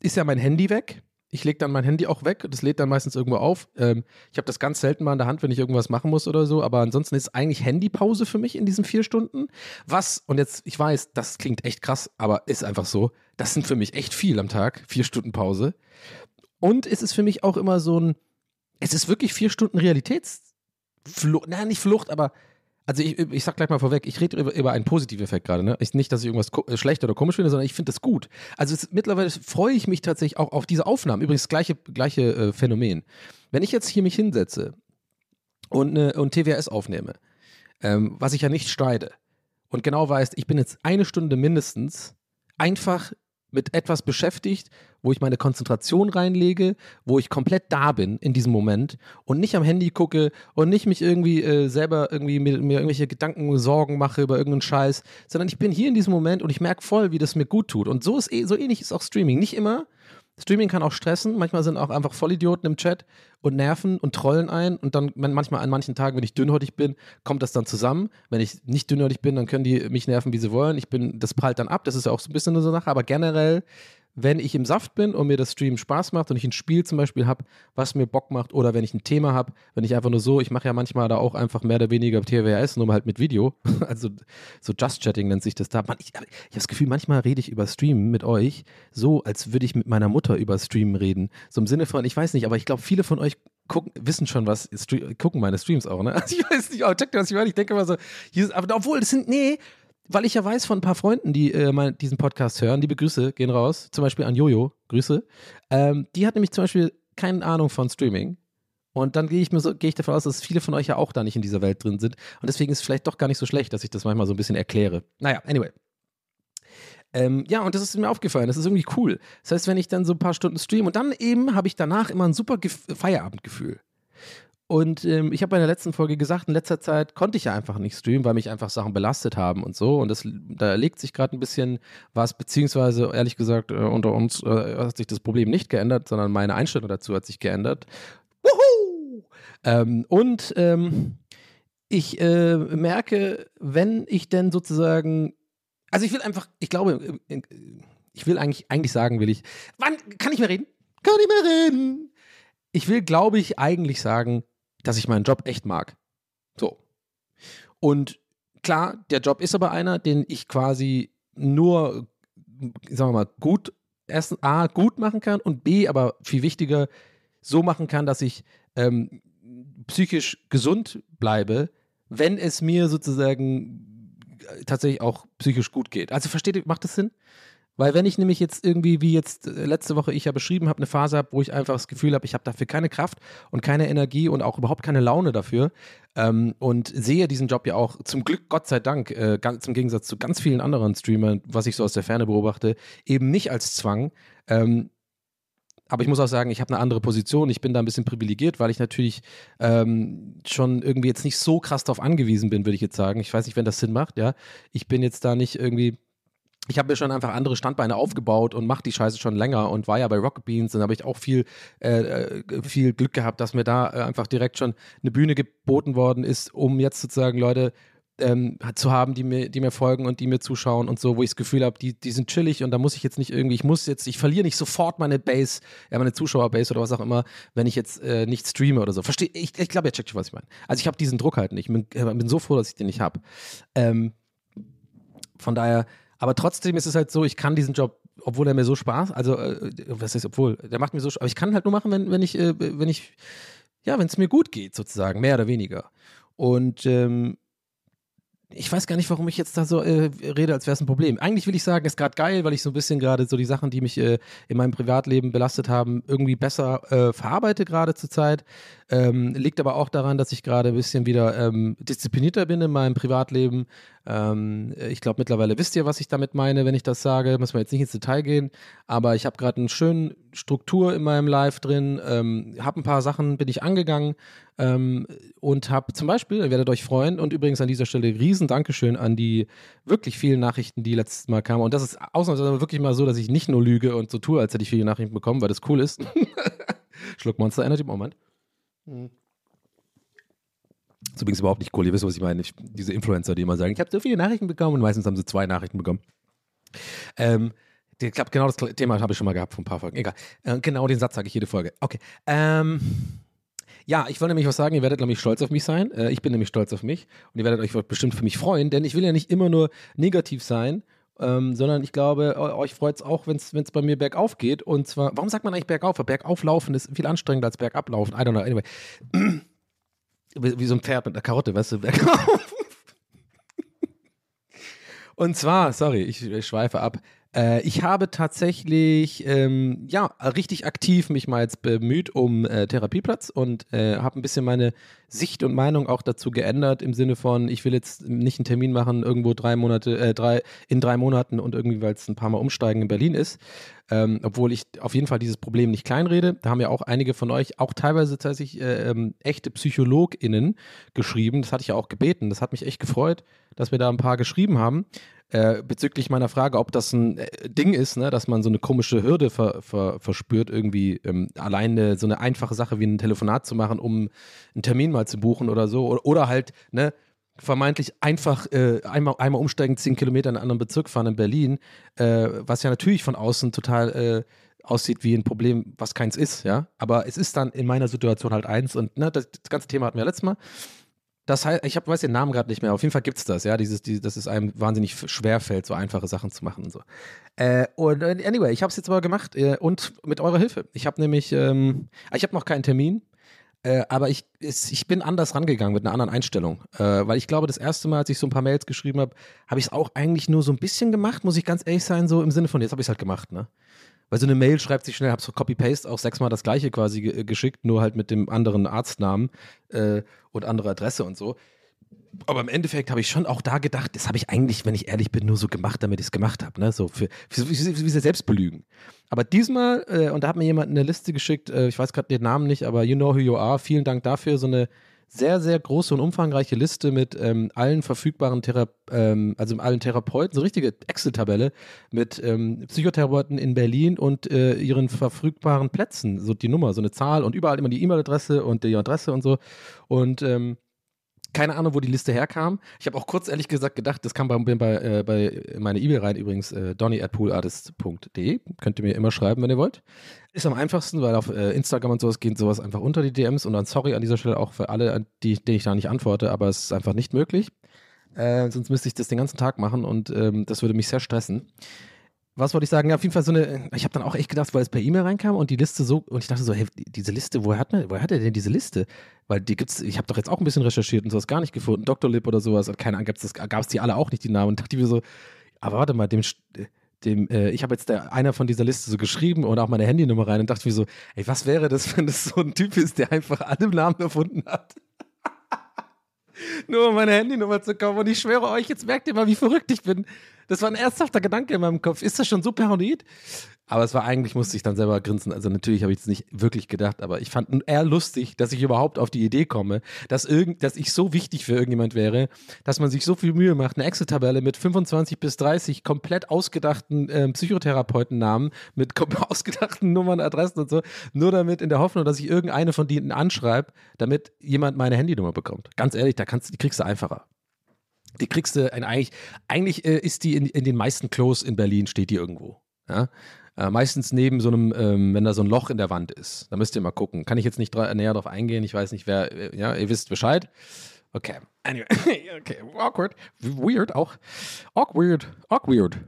ist ja mein Handy weg, Ich lege dann mein Handy auch weg. Das lädt dann meistens irgendwo auf. Ähm, ich habe das ganz selten mal in der Hand, wenn ich irgendwas machen muss oder so. Aber ansonsten ist eigentlich Handypause für mich in diesen vier Stunden. Was, und jetzt, ich weiß, das klingt echt krass, aber ist einfach so. Das sind für mich echt viel am Tag. Vier Stunden Pause. Und es ist für mich auch immer so ein, es ist wirklich vier Stunden Realitätsflucht. Nein, nicht Flucht, aber also ich, ich sag gleich mal vorweg, ich rede über, über einen positiven Effekt gerade. Ne? Ich, nicht, dass ich irgendwas äh, schlecht oder komisch finde, sondern ich finde das gut. Also es, mittlerweile freue ich mich tatsächlich auch auf diese Aufnahmen. Übrigens gleiche, gleiche äh, Phänomen. Wenn ich jetzt hier mich hinsetze und, ne, und TWS aufnehme, ähm, was ich ja nicht streite, und genau weiß, ich bin jetzt eine Stunde mindestens einfach mit etwas beschäftigt, wo ich meine Konzentration reinlege, wo ich komplett da bin in diesem Moment und nicht am Handy gucke und nicht mich irgendwie äh, selber irgendwie mir, mir, irgendwelche Gedanken, Sorgen mache über irgendeinen Scheiß, sondern ich bin hier in diesem Moment und ich merke voll, wie das mir gut tut. Und so ist eh, so ähnlich ist auch Streaming. Nicht immer, Streaming kann auch stressen. Manchmal sind auch einfach Vollidioten im Chat und nerven und trollen ein. Und dann manchmal an manchen Tagen, wenn ich dünnhäutig bin, kommt das dann zusammen. Wenn ich nicht dünnhäutig bin, dann können die mich nerven, wie sie wollen. Ich bin, das prallt dann ab. Das ist ja auch so ein bisschen eine Sache. Aber generell wenn ich im Saft bin und mir das Stream Spaß macht und ich ein Spiel zum Beispiel habe, was mir Bock macht oder wenn ich ein Thema habe, wenn ich einfach nur so, ich mache ja manchmal da auch einfach mehr oder weniger TWS, nur halt mit Video, also so Just Chatting nennt sich das da. Man, ich, ich habe das Gefühl, manchmal rede ich über Stream mit euch so, als würde ich mit meiner Mutter über Stream reden. So im Sinne von, ich weiß nicht, aber ich glaube, viele von euch gucken, wissen schon was, gucken meine Streams auch, ne? Also ich weiß nicht, aber checkt was ich meine. Ich denke immer so, Jesus, aber obwohl, das sind, nee, weil ich ja weiß von ein paar Freunden, die äh, mal diesen Podcast hören, liebe Grüße gehen raus, zum Beispiel an Jojo, Grüße. Ähm, die hat nämlich zum Beispiel keine Ahnung von Streaming. Und dann gehe ich mir so, gehe ich davon aus, dass viele von euch ja auch da nicht in dieser Welt drin sind. Und deswegen ist es vielleicht doch gar nicht so schlecht, dass ich das manchmal so ein bisschen erkläre. Naja, anyway. Ähm, ja, und das ist mir aufgefallen. Das ist irgendwie cool. Das heißt, wenn ich dann so ein paar Stunden streame und dann eben habe ich danach immer ein super Ge Feierabendgefühl. Und ähm, ich habe bei der letzten Folge gesagt, in letzter Zeit konnte ich ja einfach nicht streamen, weil mich einfach Sachen belastet haben und so. Und das, da legt sich gerade ein bisschen was, beziehungsweise ehrlich gesagt, äh, unter uns äh, hat sich das Problem nicht geändert, sondern meine Einstellung dazu hat sich geändert. Wuhu! Ähm, und ähm, ich äh, merke, wenn ich denn sozusagen, also ich will einfach, ich glaube, äh, ich will eigentlich, eigentlich sagen, will ich, wann kann ich mehr reden? Kann ich mehr reden? Ich will, glaube ich, eigentlich sagen, dass ich meinen Job echt mag. So. Und klar, der Job ist aber einer, den ich quasi nur, sagen wir mal, gut, erstens A, gut machen kann und B, aber viel wichtiger, so machen kann, dass ich ähm, psychisch gesund bleibe, wenn es mir sozusagen tatsächlich auch psychisch gut geht. Also versteht ihr, macht das Sinn? Weil wenn ich nämlich jetzt irgendwie, wie jetzt äh, letzte Woche ich ja beschrieben habe, eine Phase habe, wo ich einfach das Gefühl habe, ich habe dafür keine Kraft und keine Energie und auch überhaupt keine Laune dafür ähm, und sehe diesen Job ja auch zum Glück, Gott sei Dank, äh, ganz im Gegensatz zu ganz vielen anderen Streamern, was ich so aus der Ferne beobachte, eben nicht als Zwang. Ähm, aber ich muss auch sagen, ich habe eine andere Position. Ich bin da ein bisschen privilegiert, weil ich natürlich ähm, schon irgendwie jetzt nicht so krass darauf angewiesen bin, würde ich jetzt sagen. Ich weiß nicht, wenn das Sinn macht, ja. Ich bin jetzt da nicht irgendwie ich habe mir schon einfach andere Standbeine aufgebaut und mache die Scheiße schon länger und war ja bei Rocket Beans und habe ich auch viel, äh, äh, viel Glück gehabt, dass mir da äh, einfach direkt schon eine Bühne geboten worden ist, um jetzt sozusagen Leute ähm, zu haben, die mir, die mir folgen und die mir zuschauen und so, wo ich das Gefühl habe, die, die sind chillig und da muss ich jetzt nicht irgendwie, ich muss jetzt, ich verliere nicht sofort meine Base, ja, meine Zuschauerbase oder was auch immer, wenn ich jetzt äh, nicht streame oder so. Verstehe, ich, ich glaube, ihr checkt schon, was ich meine. Also ich habe diesen Druck halt nicht. Ich bin, äh, bin so froh, dass ich den nicht habe. Ähm, von daher, aber trotzdem ist es halt so, ich kann diesen Job, obwohl er mir so Spaß, also äh, was heißt obwohl, der macht mir so, aber ich kann halt nur machen, wenn, wenn ich, äh, wenn ich, ja, wenn es mir gut geht, sozusagen, mehr oder weniger. Und ähm, ich weiß gar nicht, warum ich jetzt da so äh, rede, als wäre es ein Problem. Eigentlich will ich sagen, ist gerade geil, weil ich so ein bisschen gerade so die Sachen, die mich äh, in meinem Privatleben belastet haben, irgendwie besser äh, verarbeite gerade zur Zeit. Ähm, liegt aber auch daran, dass ich gerade ein bisschen wieder ähm, disziplinierter bin in meinem Privatleben. Ähm, ich glaube, mittlerweile wisst ihr, was ich damit meine, wenn ich das sage. Muss man jetzt nicht ins Detail gehen. Aber ich habe gerade eine schöne Struktur in meinem Live drin. Ähm, habe ein paar Sachen, bin ich angegangen. Ähm, und habe zum Beispiel, ihr werdet euch freuen, und übrigens an dieser Stelle riesen Dankeschön an die wirklich vielen Nachrichten, die letztes Mal kamen. Und das ist ausnahmsweise wirklich mal so, dass ich nicht nur lüge und so tue, als hätte ich viele Nachrichten bekommen, weil das cool ist. Schluck Monster Energy, Moment. Mhm. Das ist übrigens überhaupt nicht cool. Ihr wisst, was ich meine. Ich, diese Influencer, die immer sagen, ich habe so viele Nachrichten bekommen und meistens haben sie zwei Nachrichten bekommen. Ähm, ich glaube, genau das Thema habe ich schon mal gehabt vor ein paar Folgen. Egal. Äh, genau den Satz sage ich jede Folge. Okay. Ähm, ja, ich wollte nämlich was sagen, ihr werdet nämlich stolz auf mich sein. Äh, ich bin nämlich stolz auf mich und ihr werdet euch bestimmt für mich freuen, denn ich will ja nicht immer nur negativ sein, ähm, sondern ich glaube, euch freut es auch, wenn es bei mir bergauf geht. Und zwar, warum sagt man eigentlich bergauf? Weil bergauf laufen ist viel anstrengender als bergab laufen. I don't know. Anyway. wie, wie so ein Pferd mit einer Karotte, weißt du, bergauf. Und zwar, sorry, ich, ich schweife ab. Äh, ich habe tatsächlich, ähm, ja, richtig aktiv mich mal jetzt bemüht um äh, Therapieplatz und äh, habe ein bisschen meine Sicht und Meinung auch dazu geändert im Sinne von, ich will jetzt nicht einen Termin machen irgendwo drei Monate, äh, drei, in drei Monaten und irgendwie, weil es ein paar Mal umsteigen in Berlin ist. Ähm, obwohl ich auf jeden Fall dieses Problem nicht kleinrede. Da haben ja auch einige von euch, auch teilweise tatsächlich äh, ähm, echte PsychologInnen geschrieben. Das hatte ich ja auch gebeten. Das hat mich echt gefreut, dass wir da ein paar geschrieben haben. Äh, bezüglich meiner Frage, ob das ein äh, Ding ist, ne, dass man so eine komische Hürde ver, ver, verspürt, irgendwie ähm, alleine so eine einfache Sache wie ein Telefonat zu machen, um einen Termin mal zu buchen oder so. Oder, oder halt, ne, vermeintlich einfach äh, einmal, einmal umsteigen, zehn Kilometer in einen anderen Bezirk fahren in Berlin, äh, was ja natürlich von außen total äh, aussieht wie ein Problem, was keins ist, ja. Aber es ist dann in meiner Situation halt eins und ne, das, das ganze Thema hatten wir ja letztes Mal. Das heißt, ich hab, weiß den Namen gerade nicht mehr. Auf jeden Fall gibt es das, ja, dieses, die, dass es einem wahnsinnig schwer fällt, so einfache Sachen zu machen und so. Äh, und äh, anyway, ich habe es jetzt aber gemacht äh, und mit eurer Hilfe. Ich habe nämlich, ähm, ich habe noch keinen Termin, äh, aber ich, ich bin anders rangegangen mit einer anderen Einstellung. Äh, weil ich glaube, das erste Mal, als ich so ein paar Mails geschrieben habe, habe ich es auch eigentlich nur so ein bisschen gemacht, muss ich ganz ehrlich sein, so im Sinne von, jetzt habe ich es halt gemacht, ne? Weil so eine Mail schreibt sich schnell, habe so Copy-Paste auch sechsmal das gleiche quasi geschickt, nur halt mit dem anderen Arztnamen äh, und andere Adresse und so. Aber im Endeffekt habe ich schon auch da gedacht, das habe ich eigentlich, wenn ich ehrlich bin, nur so gemacht, damit ich es gemacht habe. Ne? So für, für, für, für, für Selbstbelügen. Aber diesmal, äh, und da hat mir jemand eine Liste geschickt, äh, ich weiß gerade den Namen nicht, aber you know who you are. Vielen Dank dafür. So eine sehr, sehr große und umfangreiche Liste mit ähm, allen verfügbaren Thera ähm, also allen Therapeuten, so richtige Excel-Tabelle mit ähm, Psychotherapeuten in Berlin und äh, ihren verfügbaren Plätzen, so die Nummer, so eine Zahl und überall immer die E-Mail-Adresse und die Adresse und so. Und ähm, keine Ahnung, wo die Liste herkam. Ich habe auch kurz ehrlich gesagt gedacht, das kam bei, bei, äh, bei meine E-Mail rein übrigens, äh, donny at poolartist.de. Könnt ihr mir immer schreiben, wenn ihr wollt. Ist am einfachsten, weil auf äh, Instagram und sowas geht sowas einfach unter die DMs und dann sorry an dieser Stelle auch für alle, die, denen ich da nicht antworte, aber es ist einfach nicht möglich. Äh, sonst müsste ich das den ganzen Tag machen und ähm, das würde mich sehr stressen was wollte ich sagen? Ja, auf jeden Fall so eine, ich habe dann auch echt gedacht, weil es per E-Mail reinkam und die Liste so, und ich dachte so, hey, diese Liste, woher hat, man, woher hat er denn diese Liste? Weil die gibt's, ich habe doch jetzt auch ein bisschen recherchiert und sowas gar nicht gefunden. Dr. Lip oder sowas, keine Ahnung, gab es die alle auch nicht, die Namen. Und dachte ich mir so, aber warte mal, dem, dem, äh, ich habe jetzt der, einer von dieser Liste so geschrieben und auch meine Handynummer rein und dachte mir so, ey, was wäre das, wenn das so ein Typ ist, der einfach alle Namen erfunden hat? Nur um meine Handynummer zu kommen. Und ich schwöre euch, jetzt merkt ihr mal, wie verrückt ich bin. Das war ein ernsthafter Gedanke in meinem Kopf. Ist das schon so paranoid? Aber es war eigentlich, musste ich dann selber grinsen. Also natürlich habe ich es nicht wirklich gedacht, aber ich fand eher lustig, dass ich überhaupt auf die Idee komme, dass, irgend, dass ich so wichtig für irgendjemand wäre, dass man sich so viel Mühe macht, eine Excel-Tabelle mit 25 bis 30 komplett ausgedachten äh, Psychotherapeutennamen, mit ausgedachten Nummern, Adressen und so, nur damit in der Hoffnung, dass ich irgendeine von denen anschreibe, damit jemand meine Handynummer bekommt. Ganz ehrlich, da kannst, die kriegst du einfacher. Die kriegst du, eigentlich, eigentlich äh, ist die in, in den meisten Klos in Berlin, steht die irgendwo. Ja? Äh, meistens neben so einem, ähm, wenn da so ein Loch in der Wand ist. Da müsst ihr mal gucken. Kann ich jetzt nicht näher drauf eingehen. Ich weiß nicht, wer, äh, ja, ihr wisst Bescheid. Okay. Anyway. okay. Awkward. Weird auch. Awkward. Awkward.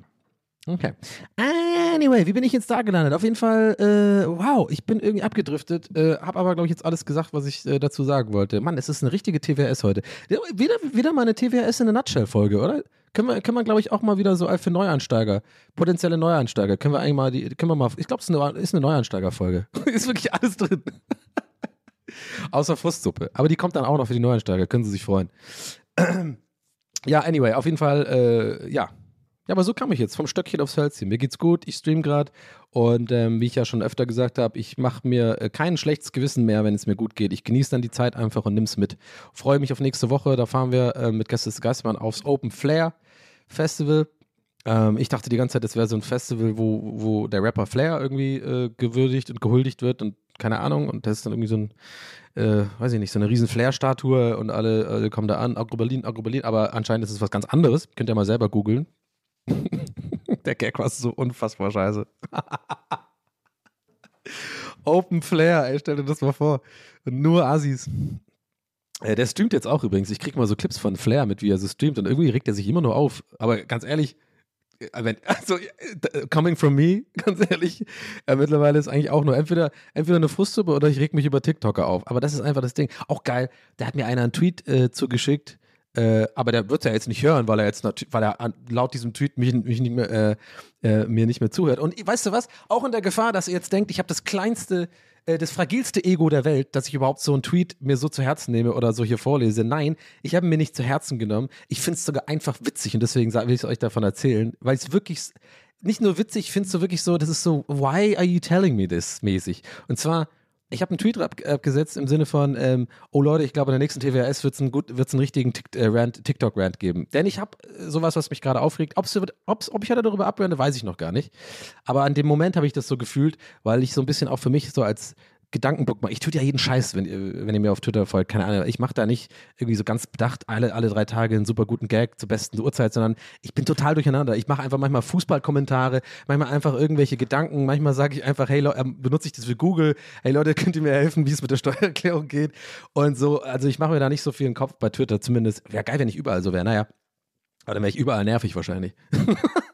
Okay. Anyway, wie bin ich jetzt da gelandet? Auf jeden Fall, äh, wow, ich bin irgendwie abgedriftet, äh, habe aber, glaube ich, jetzt alles gesagt, was ich äh, dazu sagen wollte. Mann, es ist eine richtige TWS heute. Wieder, wieder mal eine TWS in der Nutshell-Folge, oder? Können wir, können wir glaube ich, auch mal wieder so für Neueinsteiger, potenzielle Neueinsteiger, können wir eigentlich mal, die, können wir mal, ich glaube, es ist eine, ist eine Neueinsteiger-Folge. ist wirklich alles drin. Außer Frustsuppe. Aber die kommt dann auch noch für die Neueinsteiger, können Sie sich freuen. ja, anyway, auf jeden Fall, äh, ja, ja, aber so kam ich jetzt vom Stöckchen aufs Hölzchen. Mir geht's gut, ich stream gerade und ähm, wie ich ja schon öfter gesagt habe, ich mache mir äh, kein schlechtes Gewissen mehr, wenn es mir gut geht. Ich genieße dann die Zeit einfach und nimm's mit. Freue mich auf nächste Woche. Da fahren wir äh, mit Gäste des Geistmann aufs Open Flair Festival. Ähm, ich dachte die ganze Zeit, es wäre so ein Festival, wo, wo der Rapper Flair irgendwie äh, gewürdigt und gehuldigt wird und keine Ahnung. Und das ist dann irgendwie so ein, äh, weiß ich nicht, so eine riesen Flair-Statue und alle, alle kommen da an, Agro Berlin, Agro Berlin. Aber anscheinend ist es was ganz anderes. Könnt ihr mal selber googeln. Der Gag war so unfassbar scheiße. Open Flair, ey, stell dir das mal vor. Nur Assis. Äh, der streamt jetzt auch übrigens. Ich krieg mal so Clips von Flair mit, wie er so streamt und irgendwie regt er sich immer nur auf. Aber ganz ehrlich, äh, also äh, coming from me, ganz ehrlich, äh, mittlerweile ist eigentlich auch nur entweder, entweder eine Frustsuppe oder ich reg mich über TikToker auf. Aber das ist einfach das Ding. Auch geil, da hat mir einer einen Tweet äh, zugeschickt, äh, aber der wird es ja jetzt nicht hören, weil er jetzt weil er laut diesem Tweet mich, mich nicht mehr, äh, äh, mir nicht mehr zuhört. Und weißt du was? Auch in der Gefahr, dass er jetzt denkt, ich habe das kleinste, äh, das fragilste Ego der Welt, dass ich überhaupt so einen Tweet mir so zu Herzen nehme oder so hier vorlese. Nein, ich habe mir nicht zu Herzen genommen. Ich finde es sogar einfach witzig und deswegen will ich euch davon erzählen, weil es wirklich nicht nur witzig, ich finde es so wirklich so, das ist so, why are you telling me this mäßig? Und zwar ich habe einen Tweet abgesetzt im Sinne von, ähm, oh Leute, ich glaube, in der nächsten TWS wird es einen, einen richtigen äh, TikTok-Rant geben. Denn ich habe äh, sowas, was mich gerade aufregt. Ob's, ob's, ob ich heute darüber abrande, weiß ich noch gar nicht. Aber an dem Moment habe ich das so gefühlt, weil ich so ein bisschen auch für mich so als Gedankenbook mache. Ich tue ja jeden Scheiß, wenn, wenn ihr mir auf Twitter folgt. Keine Ahnung. Ich mache da nicht irgendwie so ganz bedacht alle, alle drei Tage einen super guten Gag zur besten Uhrzeit, sondern ich bin total durcheinander. Ich mache einfach manchmal Fußballkommentare, manchmal einfach irgendwelche Gedanken. Manchmal sage ich einfach, hey Leute, ähm, benutze ich das für Google. Hey Leute, könnt ihr mir helfen, wie es mit der Steuererklärung geht? Und so, also ich mache mir da nicht so viel den Kopf bei Twitter. Zumindest wäre geil, wenn ich überall so wäre. Naja. Aber dann wäre ich überall nervig wahrscheinlich.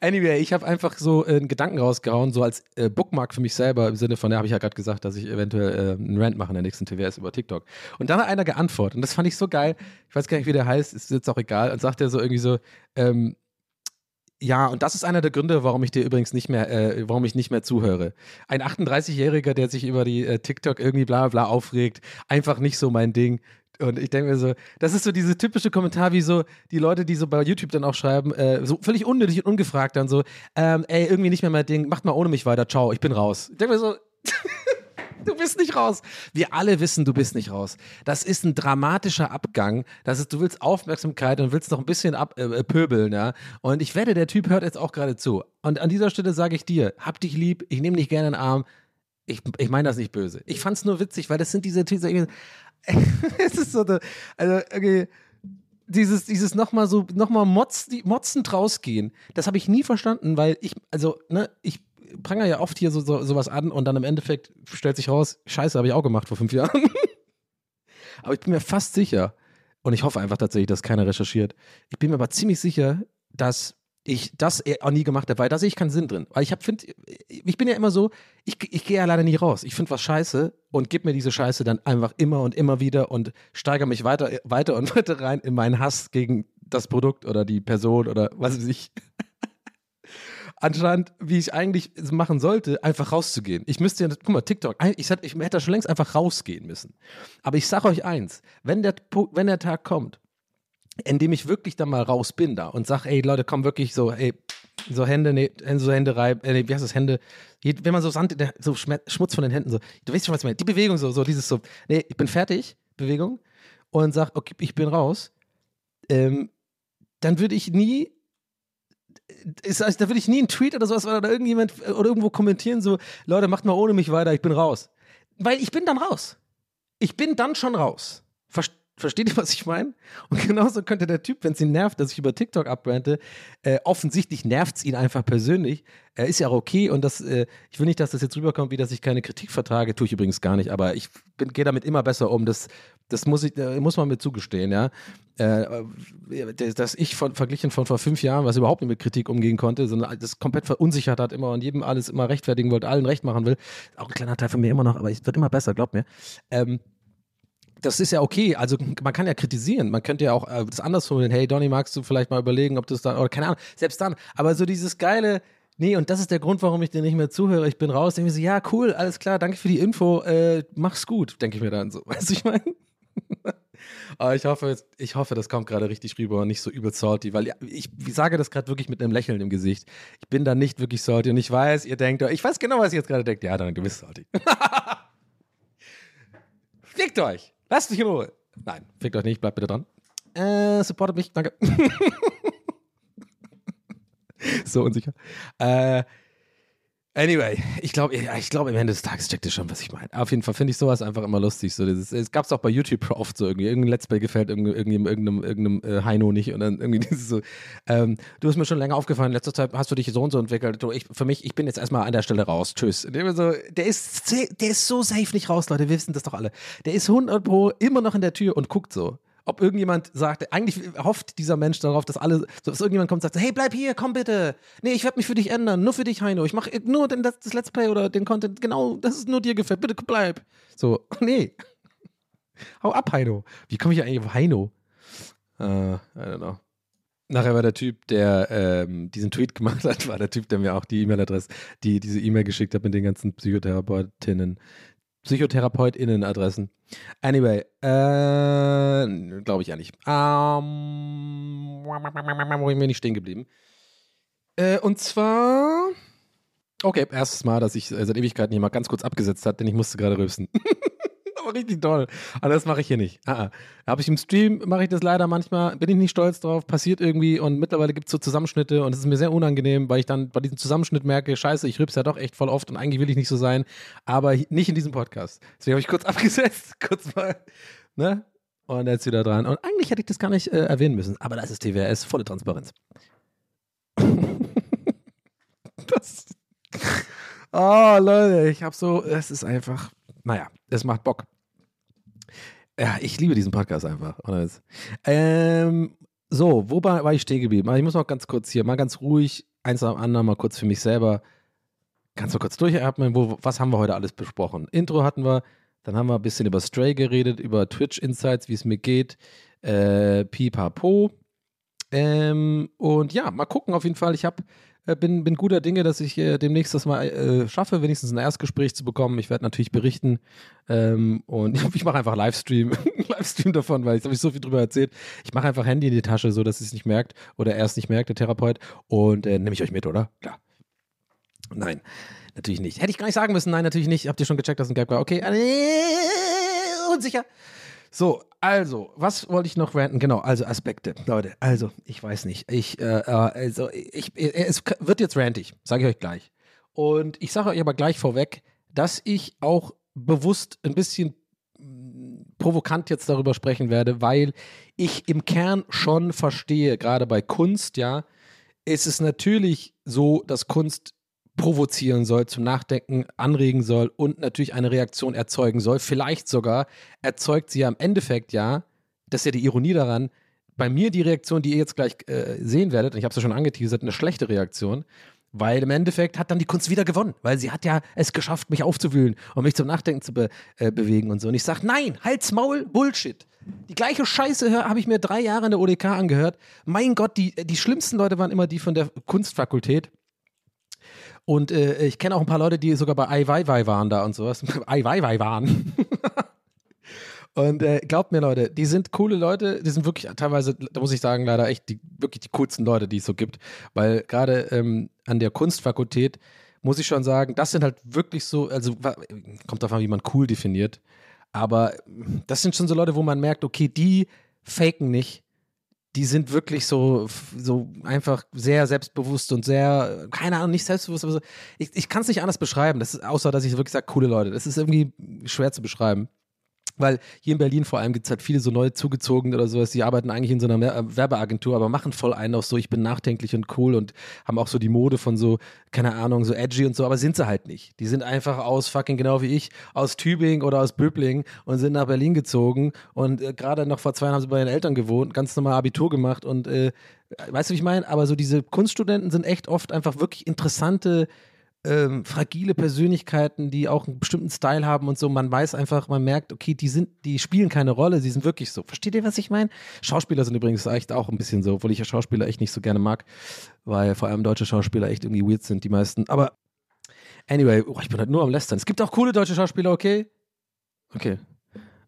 Anyway, ich habe einfach so äh, einen Gedanken rausgehauen, so als äh, Bookmark für mich selber, im Sinne von, ja, habe ich ja gerade gesagt, dass ich eventuell äh, einen Rant mache in der nächsten TWS über TikTok. Und dann hat einer geantwortet und das fand ich so geil. Ich weiß gar nicht, wie der heißt, ist jetzt auch egal. Und sagt er so irgendwie so, ähm, ja, und das ist einer der Gründe, warum ich dir übrigens nicht mehr, äh, warum ich nicht mehr zuhöre. Ein 38-Jähriger, der sich über die äh, TikTok irgendwie bla bla aufregt, einfach nicht so mein Ding. Und ich denke mir so, das ist so diese typische Kommentar, wie so die Leute, die so bei YouTube dann auch schreiben, äh, so völlig unnötig und ungefragt dann so, ähm, ey, irgendwie nicht mehr mein Ding, macht mal ohne mich weiter, ciao, ich bin raus. Ich denke mir so, du bist nicht raus. Wir alle wissen, du bist nicht raus. Das ist ein dramatischer Abgang. Das ist, du willst Aufmerksamkeit und willst noch ein bisschen ab, äh, pöbeln, ja. Und ich wette, der Typ hört jetzt auch gerade zu. Und an dieser Stelle sage ich dir, hab dich lieb, ich nehme dich gerne in den Arm. Ich, ich meine das nicht böse. Ich fand es nur witzig, weil das sind diese, diese es ist so, eine, also, okay, dieses, dieses nochmal so, nochmal Motz, motzend rausgehen, das habe ich nie verstanden, weil ich, also, ne, ich pranger ja oft hier so, so, sowas an und dann im Endeffekt stellt sich raus, Scheiße, habe ich auch gemacht vor fünf Jahren. aber ich bin mir fast sicher, und ich hoffe einfach tatsächlich, dass keiner recherchiert, ich bin mir aber ziemlich sicher, dass ich das auch nie gemacht habe, weil da sehe ich keinen Sinn drin. Weil ich hab, find, ich bin ja immer so, ich, ich gehe ja leider nie raus. Ich finde was scheiße und gebe mir diese Scheiße dann einfach immer und immer wieder und steigere mich weiter, weiter und weiter rein in meinen Hass gegen das Produkt oder die Person oder was weiß ich. Anscheinend, wie ich eigentlich machen sollte, einfach rauszugehen. Ich müsste ja, guck mal, TikTok, ich, ich hätte da schon längst einfach rausgehen müssen. Aber ich sage euch eins, wenn der, wenn der Tag kommt, indem ich wirklich da mal raus bin da und sag, ey Leute, komm wirklich so, ey, so Hände, nee, so Hände reiben, äh, wie heißt das, Hände, wenn man so Sand, so Schmutz von den Händen so, du weißt schon, was ich meine, die Bewegung so, so dieses so, nee, ich bin fertig, Bewegung, und sag, okay, ich bin raus, ähm, dann würde ich nie ist, also, da würde ich nie einen Tweet oder sowas oder irgendjemand oder irgendwo kommentieren, so, Leute, macht mal ohne mich weiter, ich bin raus. Weil ich bin dann raus. Ich bin dann schon raus. Versteht? Versteht ihr, was ich meine? Und genauso könnte der Typ, wenn es ihn nervt, dass ich über TikTok abbrannte, äh, offensichtlich nervt es ihn einfach persönlich. Er ist ja auch okay und das, äh, ich will nicht, dass das jetzt rüberkommt, wie dass ich keine Kritik vertrage, tue ich übrigens gar nicht, aber ich gehe damit immer besser um. Das, das muss, ich, äh, muss man mir zugestehen, ja. Äh, dass ich von, verglichen von vor fünf Jahren, was überhaupt nicht mit Kritik umgehen konnte, sondern das komplett verunsichert hat immer und jedem alles immer rechtfertigen wollte, allen recht machen will. Auch ein kleiner Teil von mir immer noch, aber es wird immer besser, glaubt mir. Ähm, das ist ja okay. Also man kann ja kritisieren. Man könnte ja auch äh, das anders formulieren. Hey Donny, magst du vielleicht mal überlegen, ob das dann, oder keine Ahnung, selbst dann. Aber so dieses geile, nee, und das ist der Grund, warum ich dir nicht mehr zuhöre. Ich bin raus. Denke mir so, ja, cool, alles klar, danke für die Info. Äh, mach's gut, denke ich mir dann so. Weißt du, ich meine? Aber ich hoffe, ich hoffe, das kommt gerade richtig rüber und nicht so übel salty, weil ich, sage das gerade wirklich mit einem Lächeln im Gesicht. Ich bin da nicht wirklich salty und ich weiß, ihr denkt, ich weiß genau, was ihr jetzt gerade denkt. Ja, dann, bist salty. Fickt euch! Lasst mich in Ruhe. Nein, fickt euch nicht, bleibt bitte dran. Äh, supportet mich, danke. so unsicher. Äh, Anyway, ich glaube, ich glaube, am Ende des Tages checkt ihr schon, was ich meine. Auf jeden Fall finde ich sowas einfach immer lustig. So, dieses, es gab es auch bei YouTube oft so irgendwie. Irgendein Let's Play gefällt irgendeinem, irgendeinem, irgendeinem äh, Heino nicht. Und dann irgendwie dieses so, ähm, du hast mir schon länger aufgefallen, letzter Zeit hast du dich so und so entwickelt. Du, ich, für mich, ich bin jetzt erstmal an der Stelle raus. Tschüss. So, der, ist, der ist so safe nicht raus, Leute. Wir wissen das doch alle. Der ist 100 Pro immer noch in der Tür und guckt so ob irgendjemand sagt, eigentlich hofft dieser Mensch darauf, dass alle, dass irgendjemand kommt und sagt, hey, bleib hier, komm bitte. Nee, ich werde mich für dich ändern, nur für dich, Heino. Ich mache nur den, das Let's Play oder den Content, genau, das ist nur dir gefällt. Bitte bleib. So, nee. Hau ab, Heino. Wie komme ich eigentlich auf Heino? Uh, I don't know. Nachher war der Typ, der ähm, diesen Tweet gemacht hat, war der Typ, der mir auch die E-Mail-Adresse, die diese E-Mail geschickt hat mit den ganzen Psychotherapeutinnen, PsychotherapeutInnen-Adressen. Anyway, äh, glaube ich ja nicht. Ähm, wo bin ich stehen geblieben? Äh, und zwar, okay, erstes Mal, dass ich seit Ewigkeiten hier mal ganz kurz abgesetzt hat, denn ich musste gerade rülpsen. aber richtig toll. Aber das mache ich hier nicht. Ah, ah. Habe ich im Stream, mache ich das leider manchmal, bin ich nicht stolz drauf, passiert irgendwie und mittlerweile gibt es so Zusammenschnitte und es ist mir sehr unangenehm, weil ich dann bei diesem Zusammenschnitt merke, scheiße, ich rübs ja doch echt voll oft und eigentlich will ich nicht so sein, aber nicht in diesem Podcast. Deswegen habe ich kurz abgesetzt, kurz mal, ne? Und jetzt wieder dran. Und eigentlich hätte ich das gar nicht äh, erwähnen müssen, aber das ist TWRS, volle Transparenz. das. Oh, Leute, ich habe so, es ist einfach, naja, es macht Bock. Ja, ich liebe diesen Podcast einfach. Ähm, so, wobei war ich stehen geblieben? Ich muss noch ganz kurz hier, mal ganz ruhig, eins dem anderen, mal kurz für mich selber. Kannst du kurz durchatmen? Wo, was haben wir heute alles besprochen? Intro hatten wir, dann haben wir ein bisschen über Stray geredet, über Twitch Insights, wie es mir geht, äh, Pipapo. Ähm, und ja, mal gucken auf jeden Fall. Ich habe bin, bin guter Dinge, dass ich äh, demnächst das mal äh, schaffe, wenigstens ein Erstgespräch zu bekommen. Ich werde natürlich berichten ähm, und ich mache einfach Livestream, Livestream davon, weil ich habe ich so viel drüber erzählt. Ich mache einfach Handy in die Tasche, so dass es nicht merkt oder er es nicht merkt, der Therapeut und äh, nehme ich euch mit, oder? Klar. Nein, natürlich nicht. Hätte ich gar nicht sagen müssen. Nein, natürlich nicht. Habt ihr schon gecheckt, dass ein Gap war? Okay, äh, unsicher. So, also, was wollte ich noch ranten? Genau, also Aspekte. Leute, also, ich weiß nicht. Ich, äh, äh also, ich, äh, es wird jetzt rantig, sage ich euch gleich. Und ich sage euch aber gleich vorweg, dass ich auch bewusst ein bisschen mm, provokant jetzt darüber sprechen werde, weil ich im Kern schon verstehe, gerade bei Kunst, ja, ist es natürlich so, dass Kunst provozieren soll, zum Nachdenken anregen soll und natürlich eine Reaktion erzeugen soll. Vielleicht sogar erzeugt sie ja im Endeffekt ja, das ist ja die Ironie daran, bei mir die Reaktion, die ihr jetzt gleich äh, sehen werdet, und ich habe es ja schon angeteasert, eine schlechte Reaktion, weil im Endeffekt hat dann die Kunst wieder gewonnen, weil sie hat ja es geschafft, mich aufzuwühlen und mich zum Nachdenken zu be äh, bewegen und so. Und ich sage, nein, halt's Maul, Bullshit. Die gleiche Scheiße habe ich mir drei Jahre in der ODK angehört. Mein Gott, die, die schlimmsten Leute waren immer die von der Kunstfakultät. Und äh, ich kenne auch ein paar Leute, die sogar bei Ai waren da und sowas. Ai waren. und äh, glaubt mir, Leute, die sind coole Leute. Die sind wirklich teilweise, da muss ich sagen, leider echt die, wirklich die coolsten Leute, die es so gibt. Weil gerade ähm, an der Kunstfakultät muss ich schon sagen, das sind halt wirklich so, also kommt davon, wie man cool definiert. Aber das sind schon so Leute, wo man merkt, okay, die faken nicht, die sind wirklich so, so einfach sehr selbstbewusst und sehr, keine Ahnung, nicht selbstbewusst, aber so, ich, ich kann es nicht anders beschreiben, das ist, außer dass ich wirklich sage, coole Leute. Das ist irgendwie schwer zu beschreiben. Weil hier in Berlin vor allem gibt es halt viele so neu zugezogen oder sowas, die arbeiten eigentlich in so einer äh, Werbeagentur, aber machen voll einen auf so, ich bin nachdenklich und cool und haben auch so die Mode von so, keine Ahnung, so edgy und so, aber sind sie halt nicht. Die sind einfach aus fucking genau wie ich, aus Tübingen oder aus Böbling und sind nach Berlin gezogen und äh, gerade noch vor zwei Jahren haben sie bei ihren Eltern gewohnt, ganz normal Abitur gemacht und äh, weißt du, wie ich meine? Aber so diese Kunststudenten sind echt oft einfach wirklich interessante ähm, fragile Persönlichkeiten, die auch einen bestimmten Style haben und so. Man weiß einfach, man merkt, okay, die sind, die spielen keine Rolle, sie sind wirklich so. Versteht ihr, was ich meine? Schauspieler sind übrigens echt auch ein bisschen so, obwohl ich ja Schauspieler echt nicht so gerne mag, weil vor allem deutsche Schauspieler echt irgendwie weird sind, die meisten. Aber anyway, oh, ich bin halt nur am Lästern. Es gibt auch coole deutsche Schauspieler, okay? Okay.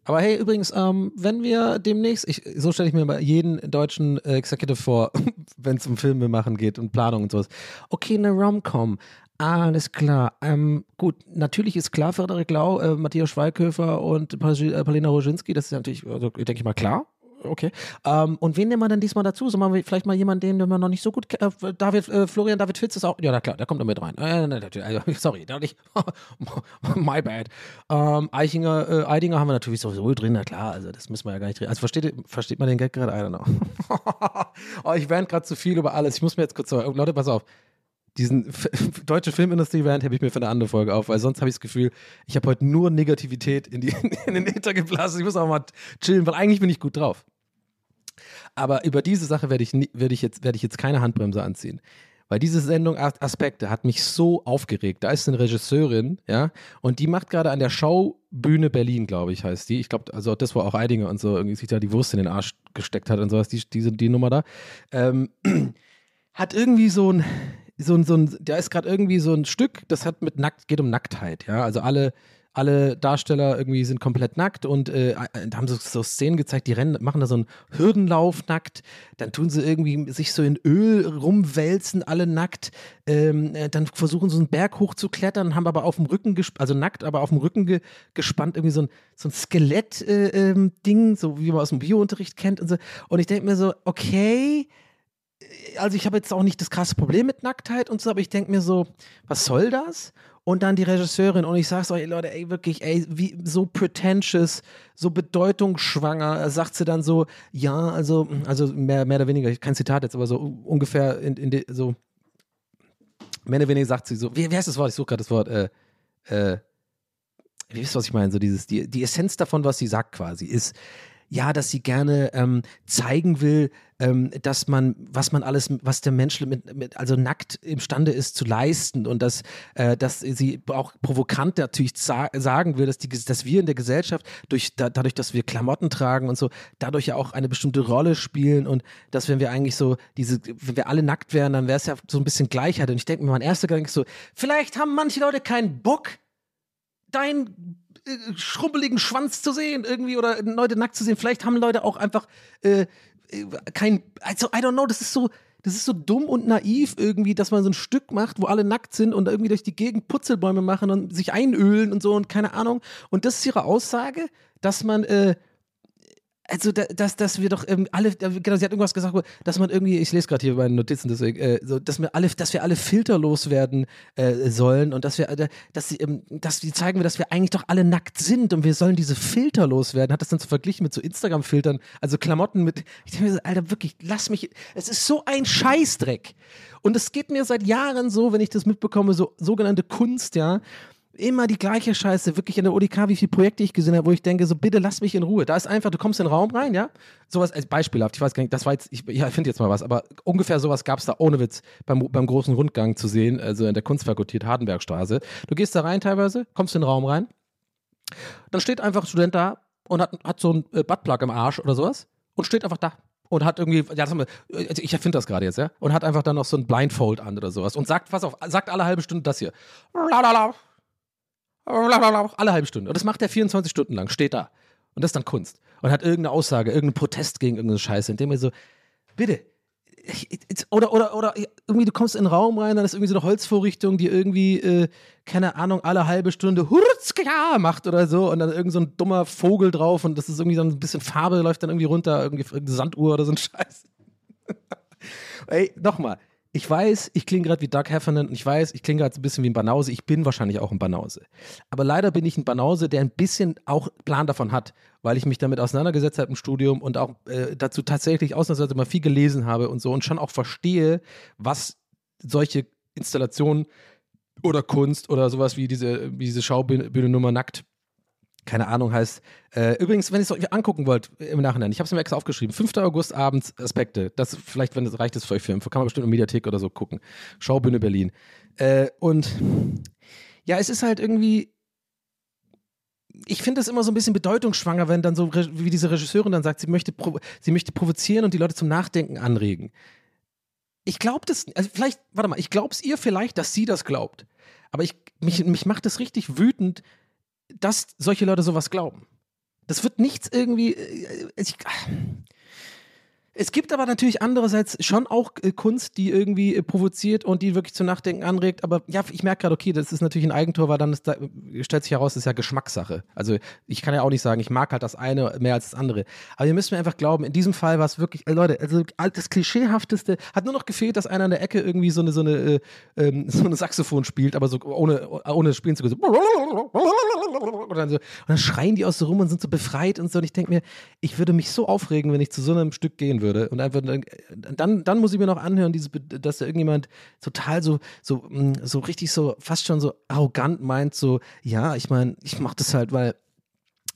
Aber hey, übrigens, ähm, wenn wir demnächst, ich, so stelle ich mir mal jeden deutschen äh, Executive vor, wenn es um Filme machen geht und Planung und sowas. Okay, eine Rom-Com, alles klar. Ähm, gut, natürlich ist klar, Frederik Lau, äh, Matthias Schweighöfer und äh, Paulina Roginski, das ist natürlich, also, denke ich mal, klar. Okay. Ähm, und wen nehmen wir denn diesmal dazu? Sollen wir vielleicht mal jemanden, den wir noch nicht so gut kennen? Äh, David, äh, Florian David Fitz ist auch. Ja, na klar, der kommt da mit rein. Äh, sorry, da nicht. My bad. Ähm, Eichinger, äh, Eidinger haben wir natürlich sowieso drin, na klar, also das müssen wir ja gar nicht drin. Also versteht, versteht man den Gag gerade? I don't know. oh, ich wäre gerade zu viel über alles. Ich muss mir jetzt kurz sagen, Leute, pass auf diesen deutsche Filmindustrie-Rant habe ich mir für eine andere Folge auf, weil sonst habe ich das Gefühl, ich habe heute nur Negativität in, die, in den Äther geblasen. Ich muss auch mal chillen, weil eigentlich bin ich gut drauf. Aber über diese Sache werde ich, werd ich, jetzt, werd ich jetzt keine Handbremse anziehen. Weil diese Sendung Aspekte hat mich so aufgeregt. Da ist eine Regisseurin, ja, und die macht gerade an der Schaubühne Berlin, glaube ich, heißt die. Ich glaube, also das war auch Eidinger und so, irgendwie sich da die Wurst in den Arsch gesteckt hat und sowas, die, diese, die Nummer da. Ähm, hat irgendwie so ein, so ein, so ein, da ist gerade irgendwie so ein Stück, das hat mit nackt, geht um Nacktheit, ja. Also alle, alle Darsteller irgendwie sind komplett nackt und äh, da haben sie so Szenen gezeigt, die rennen, machen da so einen Hürdenlauf nackt, dann tun sie irgendwie sich so in Öl rumwälzen, alle nackt, ähm, äh, dann versuchen so einen Berg hoch zu klettern, haben aber auf dem Rücken, also nackt, aber auf dem Rücken ge gespannt, irgendwie so ein, so ein Skelett-Ding, äh, ähm, so wie man aus dem Biounterricht kennt und so. Und ich denke mir so, okay, also ich habe jetzt auch nicht das krasse Problem mit Nacktheit und so, aber ich denke mir so, was soll das? Und dann die Regisseurin und ich sag's euch, Leute, ey, wirklich, ey, wie so pretentious, so bedeutungsschwanger, sagt sie dann so, ja, also, also mehr, mehr oder weniger, kein Zitat jetzt, aber so ungefähr in, in de, so, mehr oder weniger sagt sie so, wie, wie heißt das Wort? Ich suche gerade das Wort, äh, äh, wie wisst was ich meine? So dieses, die, die Essenz davon, was sie sagt quasi, ist, ja, dass sie gerne ähm, zeigen will, ähm, dass man, was man alles, was der Mensch mit, mit, also nackt imstande ist zu leisten und dass, äh, dass sie auch provokant natürlich sa sagen will, dass, die, dass wir in der Gesellschaft durch, da, dadurch, dass wir Klamotten tragen und so, dadurch ja auch eine bestimmte Rolle spielen und dass wenn wir eigentlich so diese, wenn wir alle nackt wären, dann wäre es ja so ein bisschen Gleichheit. Und ich denke mir, mein erster Gedanke ist so, vielleicht haben manche Leute keinen Bock, dein äh, schrumpeligen Schwanz zu sehen irgendwie oder Leute nackt zu sehen. Vielleicht haben Leute auch einfach äh, äh, kein, also I don't know, das ist so, das ist so dumm und naiv irgendwie, dass man so ein Stück macht, wo alle nackt sind und irgendwie durch die Gegend Putzelbäume machen und sich einölen und so und keine Ahnung. Und das ist ihre Aussage, dass man äh, also dass, dass wir doch ähm, alle, genau, sie hat irgendwas gesagt, dass man irgendwie, ich lese gerade hier meine Notizen, deswegen, äh, so, dass wir alle, dass wir alle filterlos werden äh, sollen und dass wir, äh, dass sie, ähm, dass sie zeigen dass wir eigentlich doch alle nackt sind und wir sollen diese filterlos werden. Hat das dann zu verglichen mit so Instagram-Filtern, also Klamotten mit, ich denke mir so, Alter, wirklich, lass mich, es ist so ein Scheißdreck. Und es geht mir seit Jahren so, wenn ich das mitbekomme, so sogenannte Kunst, ja, immer die gleiche Scheiße, wirklich in der ODK, wie viele Projekte ich gesehen habe, wo ich denke, so bitte lass mich in Ruhe. Da ist einfach, du kommst in den Raum rein, ja, sowas als beispielhaft, ich weiß gar nicht, das war jetzt, ich ja, finde jetzt mal was, aber ungefähr sowas gab es da ohne Witz beim, beim großen Rundgang zu sehen, also in der Kunstfakultät Hardenbergstraße. Du gehst da rein teilweise, kommst in den Raum rein, dann steht einfach ein Student da und hat, hat so ein äh, Buttplug im Arsch oder sowas und steht einfach da und hat irgendwie, ja, das haben also ich erfinde das gerade jetzt, ja, und hat einfach dann noch so ein Blindfold an oder sowas und sagt, pass auf, sagt alle halbe Stunde das hier. Alle halbe Stunde. Und das macht er 24 Stunden lang, steht da. Und das ist dann Kunst. Und hat irgendeine Aussage, irgendeinen Protest gegen irgendeine Scheiße, indem er so, bitte, oder, oder, oder irgendwie du kommst in den Raum rein, dann ist irgendwie so eine Holzvorrichtung, die irgendwie, äh, keine Ahnung, alle halbe Stunde Hurzka macht oder so und dann irgend so ein dummer Vogel drauf und das ist irgendwie so ein bisschen Farbe läuft dann irgendwie runter, irgendwie irgendeine Sanduhr oder so ein Scheiß. Ey, nochmal, ich weiß, ich klinge gerade wie Doug Heffernan und ich weiß, ich klinge gerade ein bisschen wie ein Banause. Ich bin wahrscheinlich auch ein Banause. Aber leider bin ich ein Banause, der ein bisschen auch Plan davon hat, weil ich mich damit auseinandergesetzt habe im Studium und auch äh, dazu tatsächlich ausnahmsweise mal viel gelesen habe und so und schon auch verstehe, was solche Installationen oder Kunst oder sowas wie diese, wie diese Schaubühne Nummer nackt keine Ahnung heißt. Äh, übrigens, wenn ihr es euch angucken wollt im Nachhinein, ich habe es mir extra aufgeschrieben. 5. August abends Aspekte. Das vielleicht, wenn das reicht, das für euch Film. Kann man bestimmt in Mediathek oder so gucken. Schaubühne Berlin. Äh, und ja, es ist halt irgendwie. Ich finde es immer so ein bisschen bedeutungsschwanger, wenn dann so, wie diese Regisseurin dann sagt, sie möchte, sie möchte provozieren und die Leute zum Nachdenken anregen. Ich glaube das, also vielleicht, warte mal, ich glaube es ihr vielleicht, dass sie das glaubt. Aber ich, mich, mich macht das richtig wütend, dass solche Leute sowas glauben. Das wird nichts irgendwie. Äh, ich, Es gibt aber natürlich andererseits schon auch äh, Kunst, die irgendwie äh, provoziert und die wirklich zum Nachdenken anregt. Aber ja, ich merke gerade, okay, das ist natürlich ein Eigentor, weil dann da, stellt sich heraus, das ist ja Geschmackssache. Also ich kann ja auch nicht sagen, ich mag halt das eine mehr als das andere. Aber ihr müsst mir einfach glauben, in diesem Fall war es wirklich, äh, Leute, also das Klischeehafteste hat nur noch gefehlt, dass einer in der Ecke irgendwie so eine, so eine, äh, ähm, so eine Saxophon spielt, aber so ohne, ohne spielen zu können. So und, dann so, und dann schreien die aus so rum und sind so befreit und so. Und ich denke mir, ich würde mich so aufregen, wenn ich zu so einem Stück gehen würde würde. Und einfach dann, dann muss ich mir noch anhören, dieses, dass da irgendjemand total so, so, mm, so richtig so, fast schon so arrogant meint, so, ja, ich meine, ich mache das halt, weil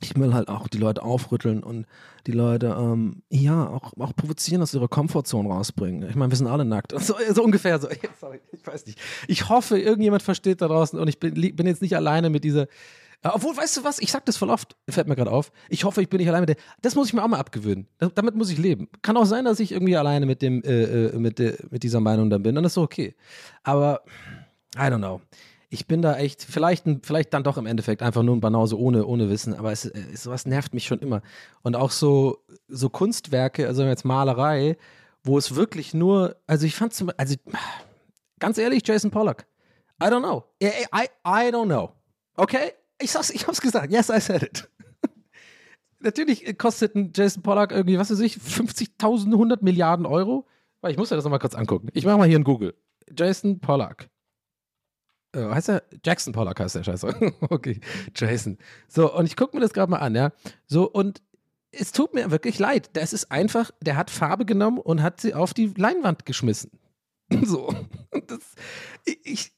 ich will halt auch die Leute aufrütteln und die Leute, ähm, ja, auch, auch provozieren, aus ihrer Komfortzone rausbringen. Ich meine, wir sind alle nackt. So, so ungefähr so. Sorry, ich weiß nicht. Ich hoffe, irgendjemand versteht da draußen und ich bin, bin jetzt nicht alleine mit dieser obwohl, weißt du was, ich sag das voll oft, fällt mir gerade auf. Ich hoffe, ich bin nicht alleine mit der. Das muss ich mir auch mal abgewöhnen. damit muss ich leben. Kann auch sein, dass ich irgendwie alleine mit dem, äh, äh mit, de, mit dieser Meinung dann bin. Dann ist so okay. Aber, I don't know. Ich bin da echt, vielleicht, vielleicht dann doch im Endeffekt einfach nur ein Banause ohne, ohne Wissen, aber es, es, sowas nervt mich schon immer. Und auch so, so Kunstwerke, also jetzt Malerei, wo es wirklich nur, also ich fand zum also ganz ehrlich, Jason Pollock. I don't know. I, I, I don't know. Okay? Ich sag's, ich hab's gesagt. Yes, I said it. Natürlich kostet ein Jason Pollack irgendwie, was weiß ich, 50.000, 100 Milliarden Euro. Ich muss ja das nochmal kurz angucken. Ich mache mal hier in Google. Jason Pollack. Äh, heißt er? Jackson Pollack heißt der Scheiße. okay, Jason. So, und ich gucke mir das gerade mal an, ja. So, und es tut mir wirklich leid. Das ist einfach, der hat Farbe genommen und hat sie auf die Leinwand geschmissen. so. Das, ich,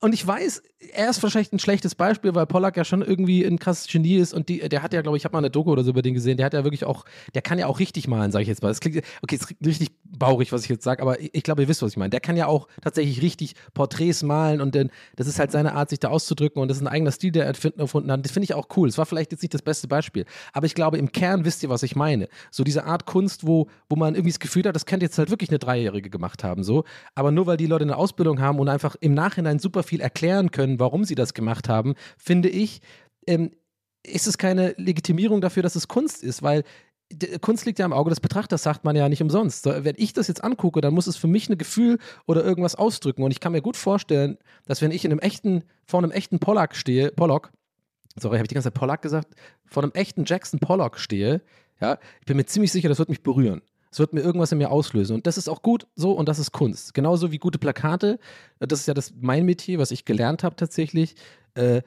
und ich weiß, er ist wahrscheinlich ein schlechtes Beispiel, weil Pollack ja schon irgendwie ein krasses Genie ist und die, der hat ja, glaube ich, ich habe mal eine Doku oder so über den gesehen, der hat ja wirklich auch, der kann ja auch richtig malen, sage ich jetzt mal. Das klingt, okay, es klingt richtig baurig, was ich jetzt sage, aber ich, glaube, ihr wisst, was ich meine. Der kann ja auch tatsächlich richtig Porträts malen und denn, das ist halt seine Art, sich da auszudrücken und das ist ein eigener Stil, der er erfunden hat. Das finde ich auch cool. Es war vielleicht jetzt nicht das beste Beispiel, aber ich glaube, im Kern wisst ihr, was ich meine. So diese Art Kunst, wo, wo man irgendwie das Gefühl hat, das könnte jetzt halt wirklich eine Dreijährige gemacht haben, so. Aber nur weil die Leute eine Ausbildung haben und einfach im Nachhinein super viel erklären können, warum sie das gemacht haben, finde ich, ähm, ist es keine Legitimierung dafür, dass es Kunst ist, weil Kunst liegt ja im Auge des Betrachters, sagt man ja nicht umsonst. Wenn ich das jetzt angucke, dann muss es für mich ein Gefühl oder irgendwas ausdrücken. Und ich kann mir gut vorstellen, dass wenn ich in einem echten, vor einem echten Pollock stehe, Pollock, sorry, habe ich die ganze Zeit Pollock gesagt, vor einem echten Jackson Pollock stehe, ja, ich bin mir ziemlich sicher, das wird mich berühren. Es wird mir irgendwas in mir auslösen. Und das ist auch gut so und das ist Kunst. Genauso wie gute Plakate. Das ist ja das mein Metier, was ich gelernt habe tatsächlich. Äh,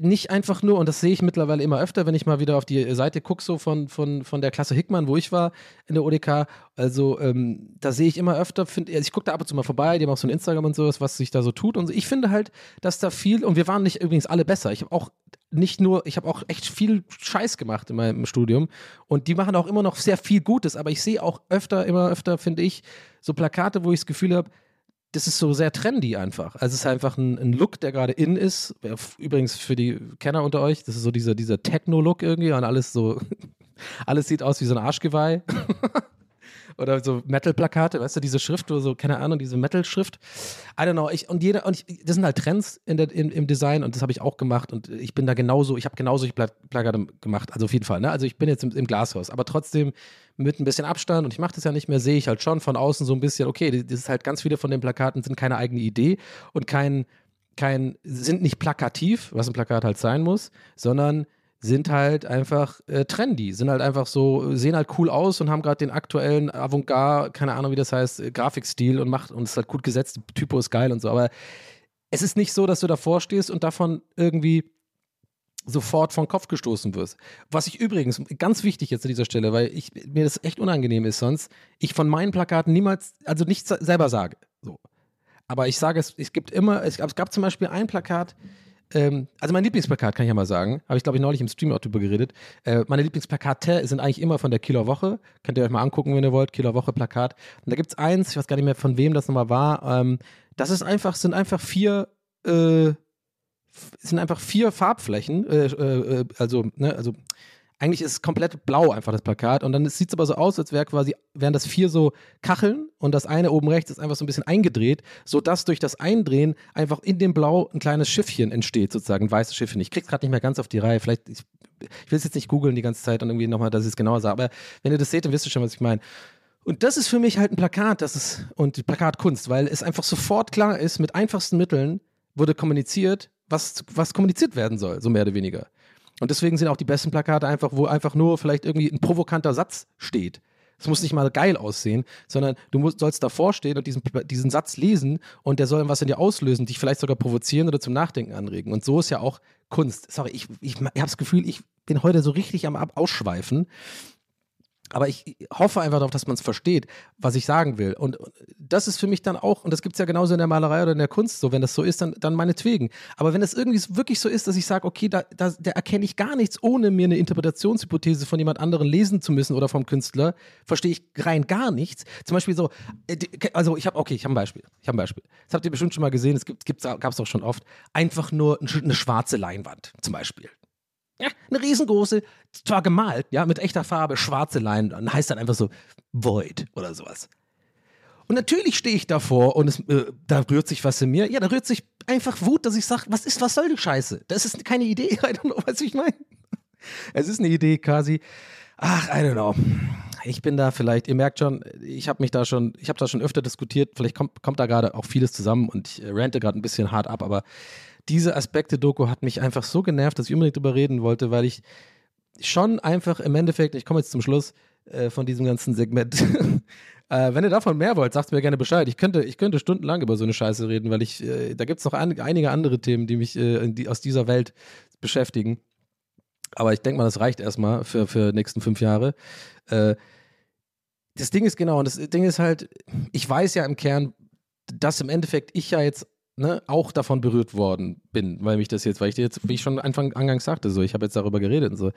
nicht einfach nur, und das sehe ich mittlerweile immer öfter, wenn ich mal wieder auf die Seite gucke, so von, von, von der Klasse Hickmann, wo ich war in der ODK. Also, ähm, da sehe ich immer öfter, find, also ich gucke da ab und zu mal vorbei, die haben auch so ein Instagram und sowas, was sich da so tut. Und ich finde halt, dass da viel, und wir waren nicht übrigens alle besser. Ich habe auch nicht nur, ich habe auch echt viel Scheiß gemacht in meinem Studium. Und die machen auch immer noch sehr viel Gutes, aber ich sehe auch öfter, immer öfter, finde ich, so Plakate, wo ich das Gefühl habe, das ist so sehr trendy einfach. Also es ist einfach ein, ein Look, der gerade in ist. Übrigens für die Kenner unter euch, das ist so dieser, dieser Techno-Look irgendwie und alles so, alles sieht aus wie so ein Arschgeweih. Oder so Metal-Plakate, weißt du, diese Schrift oder so, keine Ahnung, diese Metal-Schrift. I don't know. Ich, und jeder, und ich, das sind halt Trends in der, in, im Design und das habe ich auch gemacht und ich bin da genauso, ich habe genauso solche Plakate gemacht, also auf jeden Fall. Ne? Also ich bin jetzt im, im Glashaus, aber trotzdem mit ein bisschen Abstand und ich mache das ja nicht mehr, sehe ich halt schon von außen so ein bisschen, okay, das ist halt ganz viele von den Plakaten sind keine eigene Idee und kein, kein, sind nicht plakativ, was ein Plakat halt sein muss, sondern sind halt einfach äh, trendy, sind halt einfach so, sehen halt cool aus und haben gerade den aktuellen Avantgarde, keine Ahnung, wie das heißt, äh, Grafikstil und macht und ist halt gut gesetzt, Typo ist geil und so, aber es ist nicht so, dass du davor stehst und davon irgendwie sofort vom Kopf gestoßen wirst. Was ich übrigens, ganz wichtig jetzt an dieser Stelle, weil ich, mir das echt unangenehm ist sonst, ich von meinen Plakaten niemals, also nicht selber sage. So. Aber ich sage es, es gibt immer, es es gab zum Beispiel ein Plakat, ähm, also mein Lieblingsplakat kann ich ja mal sagen, habe ich glaube ich neulich im Stream auch drüber geredet. Äh, meine Lieblingsplakate sind eigentlich immer von der Kieler Woche. Könnt ihr euch mal angucken, wenn ihr wollt, Kieler Woche Plakat. Und da gibt es eins, ich weiß gar nicht mehr von wem das nochmal war. Ähm, das ist einfach, sind einfach vier, äh, sind einfach vier Farbflächen, äh, äh, also, ne, also eigentlich ist es komplett blau einfach das Plakat und dann sieht es aber so aus, als wäre quasi, wären das vier so Kacheln und das eine oben rechts ist einfach so ein bisschen eingedreht, sodass durch das Eindrehen einfach in dem Blau ein kleines Schiffchen entsteht, sozusagen, ein weißes Schiffchen. Ich krieg's gerade nicht mehr ganz auf die Reihe, vielleicht, ich, ich will es jetzt nicht googeln die ganze Zeit und irgendwie nochmal, dass ich es genauer sage, aber wenn ihr das seht, dann wisst ihr schon, was ich meine. Und das ist für mich halt ein Plakat, das ist, und die Plakatkunst, weil es einfach sofort klar ist, mit einfachsten Mitteln wurde kommuniziert, was, was kommuniziert werden soll, so mehr oder weniger. Und deswegen sind auch die besten Plakate einfach, wo einfach nur vielleicht irgendwie ein provokanter Satz steht. Es muss nicht mal geil aussehen, sondern du musst, sollst davor stehen und diesen, diesen Satz lesen und der soll was in dir auslösen, dich vielleicht sogar provozieren oder zum Nachdenken anregen. Und so ist ja auch Kunst. Sorry, ich, ich, ich habe das Gefühl, ich bin heute so richtig am Ausschweifen. Aber ich hoffe einfach darauf, dass man es versteht, was ich sagen will. Und das ist für mich dann auch, und das gibt es ja genauso in der Malerei oder in der Kunst so, wenn das so ist, dann, dann meinetwegen. Aber wenn es irgendwie wirklich so ist, dass ich sage, okay, da, da, da erkenne ich gar nichts, ohne mir eine Interpretationshypothese von jemand anderem lesen zu müssen oder vom Künstler, verstehe ich rein gar nichts. Zum Beispiel so, äh, also ich habe, okay, ich habe ein Beispiel. Ich habe ein Beispiel. Das habt ihr bestimmt schon mal gesehen, es gibt, gab es auch schon oft. Einfach nur eine schwarze Leinwand, zum Beispiel. Ja, eine riesengroße, zwar gemalt, ja, mit echter Farbe, schwarze Leinwand, dann heißt dann einfach so Void oder sowas. Und natürlich stehe ich davor und es, äh, da rührt sich was in mir. Ja, da rührt sich einfach Wut, dass ich sage, was ist, was soll die Scheiße? Das ist keine Idee, I don't know, was ich meine. Es ist eine Idee quasi. Ach, I don't know. Ich bin da vielleicht, ihr merkt schon, ich habe mich da schon, ich habe da schon öfter diskutiert, vielleicht kommt, kommt da gerade auch vieles zusammen und ich rante gerade ein bisschen hart ab, aber diese Aspekte-Doku hat mich einfach so genervt, dass ich unbedingt drüber reden wollte, weil ich schon einfach im Endeffekt, ich komme jetzt zum Schluss äh, von diesem ganzen Segment. äh, wenn ihr davon mehr wollt, sagt mir gerne Bescheid. Ich könnte, ich könnte stundenlang über so eine Scheiße reden, weil ich, äh, da gibt es noch ein, einige andere Themen, die mich äh, die, aus dieser Welt beschäftigen. Aber ich denke mal, das reicht erstmal für, für die nächsten fünf Jahre. Äh, das Ding ist genau, und das Ding ist halt, ich weiß ja im Kern, dass im Endeffekt ich ja jetzt ne, auch davon berührt worden bin, weil mich das jetzt, weil ich jetzt, wie ich schon Anfang angangs sagte, so, ich habe jetzt darüber geredet und so.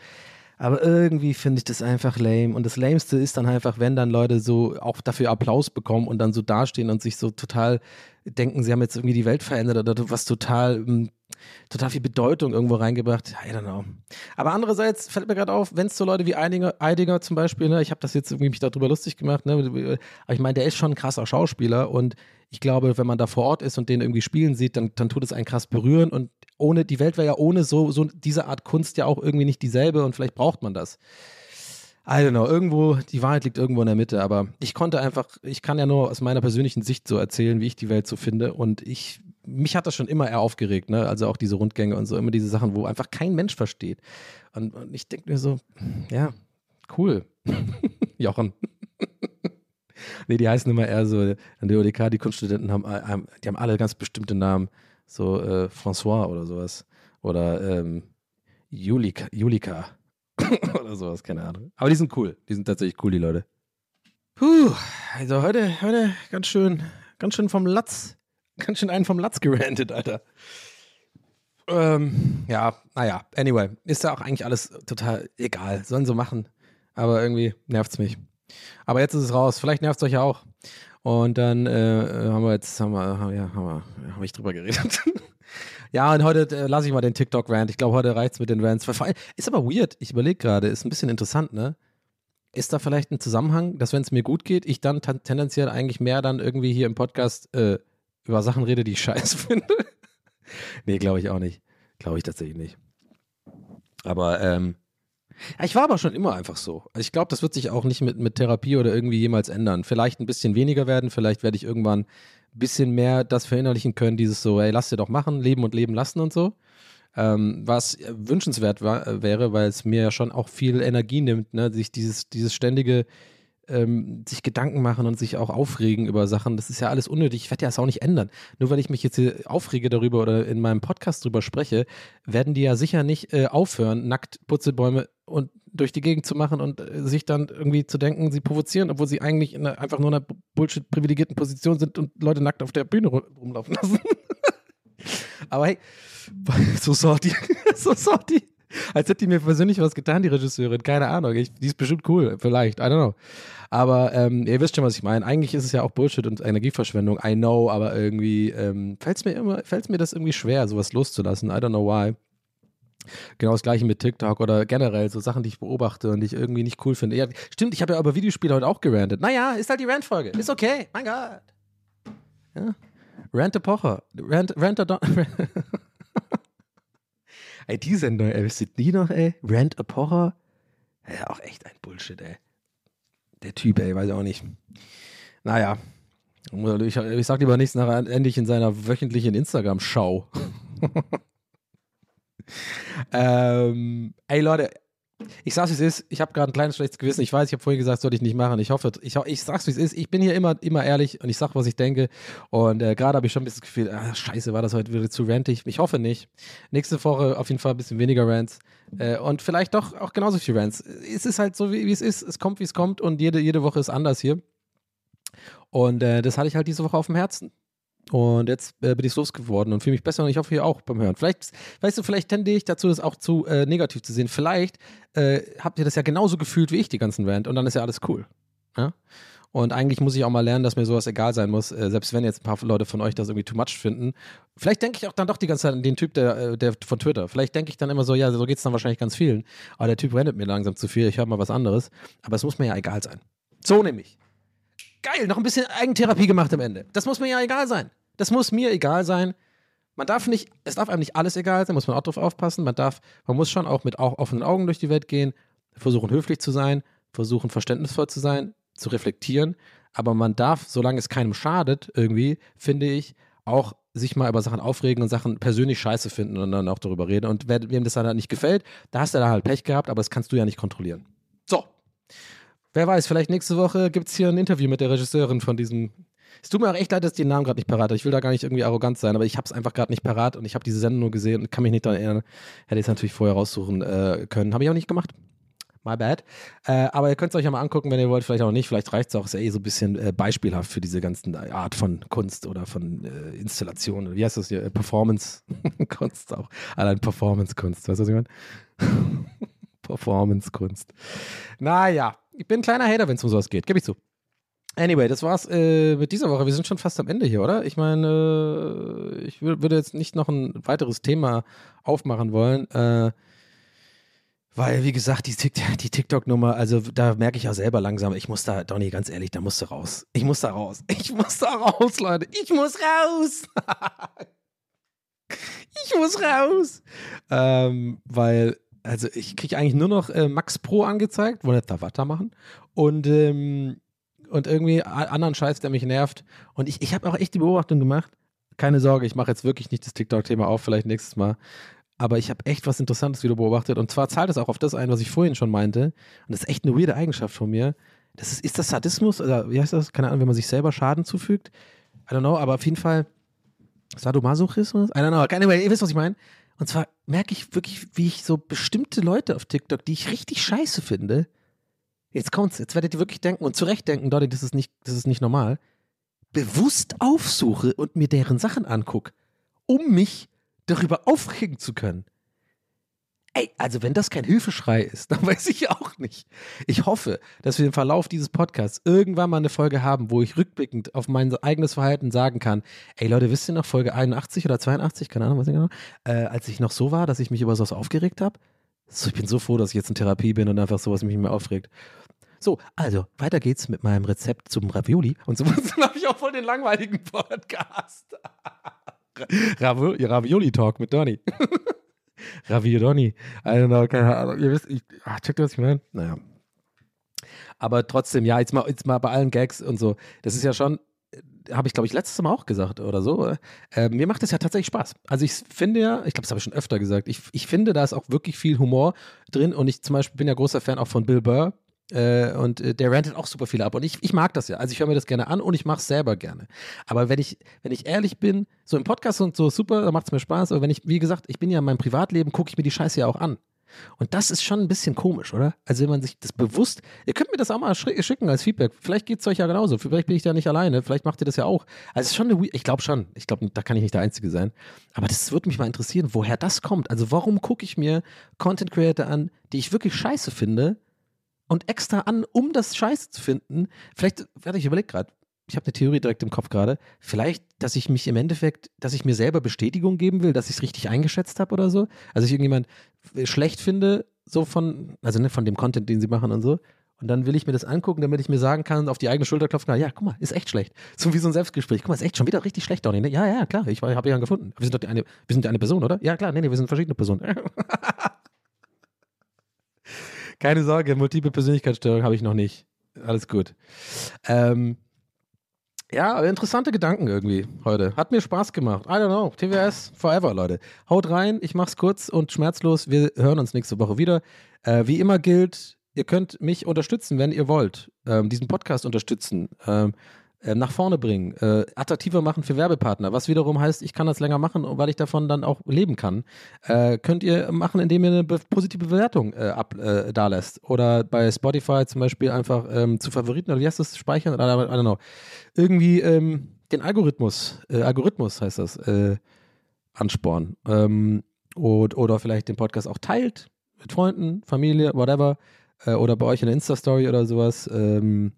Aber irgendwie finde ich das einfach lame. Und das Lameste ist dann einfach, wenn dann Leute so auch dafür Applaus bekommen und dann so dastehen und sich so total denken, sie haben jetzt irgendwie die Welt verändert oder was total, hm, total viel Bedeutung irgendwo reingebracht. I don't know. Aber andererseits fällt mir gerade auf, wenn es so Leute wie Eidinger, Eidinger zum Beispiel, ne, ich habe das jetzt irgendwie mich darüber lustig gemacht, ne, aber ich meine, der ist schon ein krasser Schauspieler und ich glaube, wenn man da vor Ort ist und den irgendwie spielen sieht, dann, dann tut es einen krass berühren und ohne, die Welt wäre ja ohne so, so diese Art Kunst ja auch irgendwie nicht dieselbe und vielleicht braucht man das. I don't know, irgendwo, die Wahrheit liegt irgendwo in der Mitte, aber ich konnte einfach, ich kann ja nur aus meiner persönlichen Sicht so erzählen, wie ich die Welt so finde und ich, mich hat das schon immer eher aufgeregt, ne, also auch diese Rundgänge und so, immer diese Sachen, wo einfach kein Mensch versteht und, und ich denke mir so, ja, cool, Jochen. nee, die heißen immer eher so, an der ODK, die Kunststudenten haben, die haben alle ganz bestimmte Namen. So äh, François oder sowas. Oder ähm, Julika, Julika oder sowas, keine Ahnung. Aber die sind cool. Die sind tatsächlich cool, die Leute. Puh, also heute, heute ganz schön, ganz schön vom Latz, ganz schön einen vom Latz gerantet, Alter. Ähm, ja, naja, anyway, ist ja auch eigentlich alles total egal. Sollen so machen. Aber irgendwie nervt's mich. Aber jetzt ist es raus. Vielleicht nervt es euch auch. Und dann äh, haben wir jetzt, haben wir, ja, haben wir, habe ich drüber geredet. ja, und heute äh, lasse ich mal den TikTok-Rant. Ich glaube, heute reicht es mit den Rants. Ist aber weird. Ich überlege gerade, ist ein bisschen interessant, ne? Ist da vielleicht ein Zusammenhang, dass wenn es mir gut geht, ich dann tendenziell eigentlich mehr dann irgendwie hier im Podcast äh, über Sachen rede, die ich scheiße finde? nee, glaube ich auch nicht. Glaube ich tatsächlich nicht. Aber ähm, ich war aber schon immer einfach so. Also ich glaube, das wird sich auch nicht mit, mit Therapie oder irgendwie jemals ändern. Vielleicht ein bisschen weniger werden, vielleicht werde ich irgendwann bisschen mehr das verinnerlichen können, dieses so, ey, lass dir doch machen, leben und leben lassen und so. Ähm, was wünschenswert war, wäre, weil es mir ja schon auch viel Energie nimmt, ne? sich dieses, dieses ständige ähm, sich Gedanken machen und sich auch aufregen über Sachen. Das ist ja alles unnötig. Ich werde ja das auch nicht ändern. Nur weil ich mich jetzt hier aufrege darüber oder in meinem Podcast drüber spreche, werden die ja sicher nicht äh, aufhören, nackt Putzelbäume und durch die Gegend zu machen und äh, sich dann irgendwie zu denken, sie provozieren, obwohl sie eigentlich in einer, einfach nur in einer Bullshit-privilegierten Position sind und Leute nackt auf der Bühne rumlaufen lassen. Aber hey, so sorti, so sorti. Als hätte die mir persönlich was getan, die Regisseurin. Keine Ahnung. Ich, die ist bestimmt cool, vielleicht. I don't know. Aber ähm, ihr wisst schon, was ich meine. Eigentlich ist es ja auch Bullshit und Energieverschwendung. I know, aber irgendwie ähm, fällt es mir immer, fällt mir das irgendwie schwer, sowas loszulassen. I don't know why. Genau das gleiche mit TikTok oder generell so Sachen, die ich beobachte und die ich irgendwie nicht cool finde. Ja, stimmt, ich habe ja über Videospiele heute auch gerantet. Naja, ist halt die Rant-Folge. Ist okay. Mein Gott. Ja. Rante Pocher. Rant, Rant, Don Ey, die Sendung, ey, wisst ihr die noch, ey? Rant a Pocher? Ja, auch echt ein Bullshit, ey. Der Typ, ey, weiß ich auch nicht. Naja. Ich, ich sag lieber nichts nachher endlich in seiner wöchentlichen Instagram-Schau. ähm, ey Leute, ich sag's wie es ist, ich habe gerade ein kleines schlechtes Gewissen. Ich weiß, ich habe vorhin gesagt, sollte ich nicht machen. Ich hoffe, ich, ich sag's wie es ist. Ich bin hier immer, immer ehrlich und ich sag, was ich denke. Und äh, gerade habe ich schon ein bisschen das Gefühl, ah, scheiße, war das heute wieder zu rantig. Ich hoffe nicht. Nächste Woche auf jeden Fall ein bisschen weniger Rants. Äh, und vielleicht doch auch genauso viel Rants. Es ist halt so, wie, wie es ist. Es kommt, wie es kommt. Und jede, jede Woche ist anders hier. Und äh, das hatte ich halt diese Woche auf dem Herzen. Und jetzt äh, bin ich losgeworden und fühle mich besser und ich hoffe, ihr auch beim Hören. Vielleicht, weißt du, vielleicht tendiere ich dazu, das auch zu äh, negativ zu sehen. Vielleicht äh, habt ihr das ja genauso gefühlt wie ich, die ganzen Rant, und dann ist ja alles cool. Ja? Und eigentlich muss ich auch mal lernen, dass mir sowas egal sein muss, äh, selbst wenn jetzt ein paar Leute von euch das irgendwie too much finden. Vielleicht denke ich auch dann doch die ganze Zeit an den Typ der, äh, der von Twitter. Vielleicht denke ich dann immer so, ja, so geht es dann wahrscheinlich ganz vielen. Aber der Typ rennt mir langsam zu viel, ich höre mal was anderes. Aber es muss mir ja egal sein. So nämlich. Geil, noch ein bisschen Eigentherapie gemacht am Ende. Das muss mir ja egal sein. Das muss mir egal sein. Man darf nicht, es darf einem nicht alles egal sein, muss man auch drauf aufpassen. Man darf, man muss schon auch mit offenen Augen durch die Welt gehen, versuchen höflich zu sein, versuchen verständnisvoll zu sein, zu reflektieren. Aber man darf, solange es keinem schadet, irgendwie, finde ich, auch sich mal über Sachen aufregen und Sachen persönlich scheiße finden und dann auch darüber reden. Und wem das dann halt nicht gefällt, da hast du da halt Pech gehabt, aber das kannst du ja nicht kontrollieren. So. Wer weiß, vielleicht nächste Woche gibt es hier ein Interview mit der Regisseurin von diesem es tut mir auch echt leid, dass ich den Namen gerade nicht parat habe. Ich will da gar nicht irgendwie arrogant sein, aber ich habe es einfach gerade nicht parat und ich habe diese Sendung nur gesehen und kann mich nicht daran erinnern. Hätte ich es natürlich vorher raussuchen äh, können. Habe ich auch nicht gemacht. My bad. Äh, aber ihr könnt es euch ja mal angucken, wenn ihr wollt, vielleicht auch nicht. Vielleicht reicht es auch, ist ja eh so ein bisschen äh, beispielhaft für diese ganzen Art von Kunst oder von äh, Installation. Wie heißt das hier? Performance-Kunst auch. Allein Performance-Kunst. Weißt du, was ich meine? Performance-Kunst. Naja, ich bin ein kleiner Hater, wenn es um sowas geht. Gib ich zu. Anyway, das war's äh, mit dieser Woche. Wir sind schon fast am Ende hier, oder? Ich meine, äh, ich würde jetzt nicht noch ein weiteres Thema aufmachen wollen, äh, weil, wie gesagt, die, die TikTok-Nummer, also da merke ich auch selber langsam, ich muss da, Donny, ganz ehrlich, da musst du raus. Ich muss da raus. Ich muss da raus, Leute. Ich muss raus. ich muss raus. Ähm, weil, also ich kriege eigentlich nur noch äh, Max Pro angezeigt, wo nicht da weitermachen. Und ähm, und irgendwie anderen Scheiß, der mich nervt. Und ich, ich habe auch echt die Beobachtung gemacht. Keine Sorge, ich mache jetzt wirklich nicht das TikTok-Thema auf, vielleicht nächstes Mal. Aber ich habe echt was Interessantes wieder beobachtet. Und zwar zahlt es auch auf das ein, was ich vorhin schon meinte. Und das ist echt eine weirde Eigenschaft von mir. Das ist, ist das Sadismus? Oder wie heißt das? Keine Ahnung, wenn man sich selber Schaden zufügt. I don't know, aber auf jeden Fall Sadomasochismus? I don't know. Anyway, ihr wisst, was ich meine. Und zwar merke ich wirklich, wie ich so bestimmte Leute auf TikTok, die ich richtig scheiße finde, jetzt kommt's, jetzt werdet ihr wirklich denken und zurechtdenken, Dottie, das ist nicht, das ist nicht normal, bewusst aufsuche und mir deren Sachen angucke, um mich darüber aufregen zu können. Ey, also wenn das kein Hilfeschrei ist, dann weiß ich auch nicht. Ich hoffe, dass wir im Verlauf dieses Podcasts irgendwann mal eine Folge haben, wo ich rückblickend auf mein eigenes Verhalten sagen kann, ey Leute, wisst ihr noch Folge 81 oder 82, keine Ahnung, was ich genau, äh, als ich noch so war, dass ich mich über sowas aufgeregt habe? So, ich bin so froh, dass ich jetzt in Therapie bin und einfach sowas mich nicht mehr aufregt. So, also, weiter geht's mit meinem Rezept zum Ravioli. Und so habe ich auch voll den langweiligen Podcast. Ravioli-Talk mit Donny. Ravioli. I don't know, keine Ahnung. Ihr wisst, ich, ach, checkt ihr, was ich meine? Naja. Aber trotzdem, ja, jetzt mal, jetzt mal bei allen Gags und so. Das ist ja schon, habe ich glaube ich letztes Mal auch gesagt oder so. Äh, mir macht das ja tatsächlich Spaß. Also ich finde ja, ich glaube, das habe ich schon öfter gesagt, ich, ich finde, da ist auch wirklich viel Humor drin und ich zum Beispiel bin ja großer Fan auch von Bill Burr. Äh, und äh, der rantet auch super viel ab. Und ich, ich mag das ja. Also ich höre mir das gerne an und ich mache es selber gerne. Aber wenn ich, wenn ich ehrlich bin, so im Podcast und so super, da macht es mir Spaß. Aber wenn ich, wie gesagt, ich bin ja in meinem Privatleben, gucke ich mir die Scheiße ja auch an. Und das ist schon ein bisschen komisch, oder? Also wenn man sich das bewusst, ihr könnt mir das auch mal schicken als Feedback. Vielleicht geht es euch ja genauso. Vielleicht bin ich da nicht alleine. Vielleicht macht ihr das ja auch. Also es ist schon eine, ich glaube schon. Ich glaube, da kann ich nicht der Einzige sein. Aber das würde mich mal interessieren, woher das kommt. Also warum gucke ich mir Content Creator an, die ich wirklich scheiße finde und extra an, um das scheiße zu finden? Vielleicht, warte, ich überlege gerade. ich habe eine Theorie direkt im Kopf gerade. Vielleicht, dass ich mich im Endeffekt, dass ich mir selber Bestätigung geben will, dass ich es richtig eingeschätzt habe oder so. Also ich irgendjemand schlecht finde, so von, also ne, von dem Content, den sie machen und so. Und dann will ich mir das angucken, damit ich mir sagen kann, auf die eigene Schulter klopfen kann, ja, guck mal, ist echt schlecht. So wie so ein Selbstgespräch. Guck mal, ist echt schon wieder richtig schlecht, Donny. Ne? Ja, ja, klar, ich habe ja gefunden. Wir sind doch die eine, wir sind eine Person, oder? Ja, klar, nee, nee, wir sind verschiedene Personen. Keine Sorge, multiple Persönlichkeitsstörung habe ich noch nicht. Alles gut. Ähm, ja, interessante Gedanken irgendwie heute. Hat mir Spaß gemacht. I don't know. TWS forever, Leute. Haut rein, ich mach's kurz und schmerzlos. Wir hören uns nächste Woche wieder. Äh, wie immer gilt, ihr könnt mich unterstützen, wenn ihr wollt. Ähm, diesen Podcast unterstützen. Ähm, äh, nach vorne bringen, äh, attraktiver machen für Werbepartner, was wiederum heißt, ich kann das länger machen, weil ich davon dann auch leben kann. Äh, könnt ihr machen, indem ihr eine be positive Bewertung äh, ab, äh, da lässt. Oder bei Spotify zum Beispiel einfach ähm, zu Favoriten oder wie heißt das, speichern? I don't know. Irgendwie ähm, den Algorithmus, äh, Algorithmus heißt das, äh, anspornen. Ähm, und, oder vielleicht den Podcast auch teilt mit Freunden, Familie, whatever. Äh, oder bei euch in der Insta-Story oder sowas. Ähm,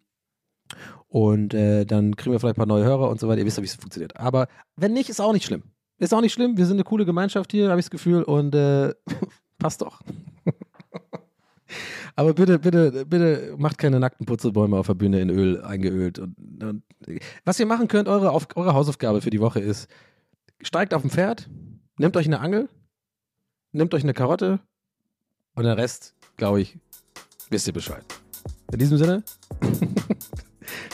und äh, dann kriegen wir vielleicht ein paar neue Hörer und so weiter. Ihr wisst ja, wie es funktioniert. Aber wenn nicht, ist auch nicht schlimm. Ist auch nicht schlimm. Wir sind eine coole Gemeinschaft hier, habe ich das Gefühl. Und äh, passt doch. Aber bitte, bitte, bitte macht keine nackten Putzelbäume auf der Bühne in Öl eingeölt. Und, und was ihr machen könnt, eure, auf, eure Hausaufgabe für die Woche ist, steigt auf ein Pferd, nehmt euch eine Angel, nehmt euch eine Karotte und den Rest, glaube ich, wisst ihr Bescheid. In diesem Sinne,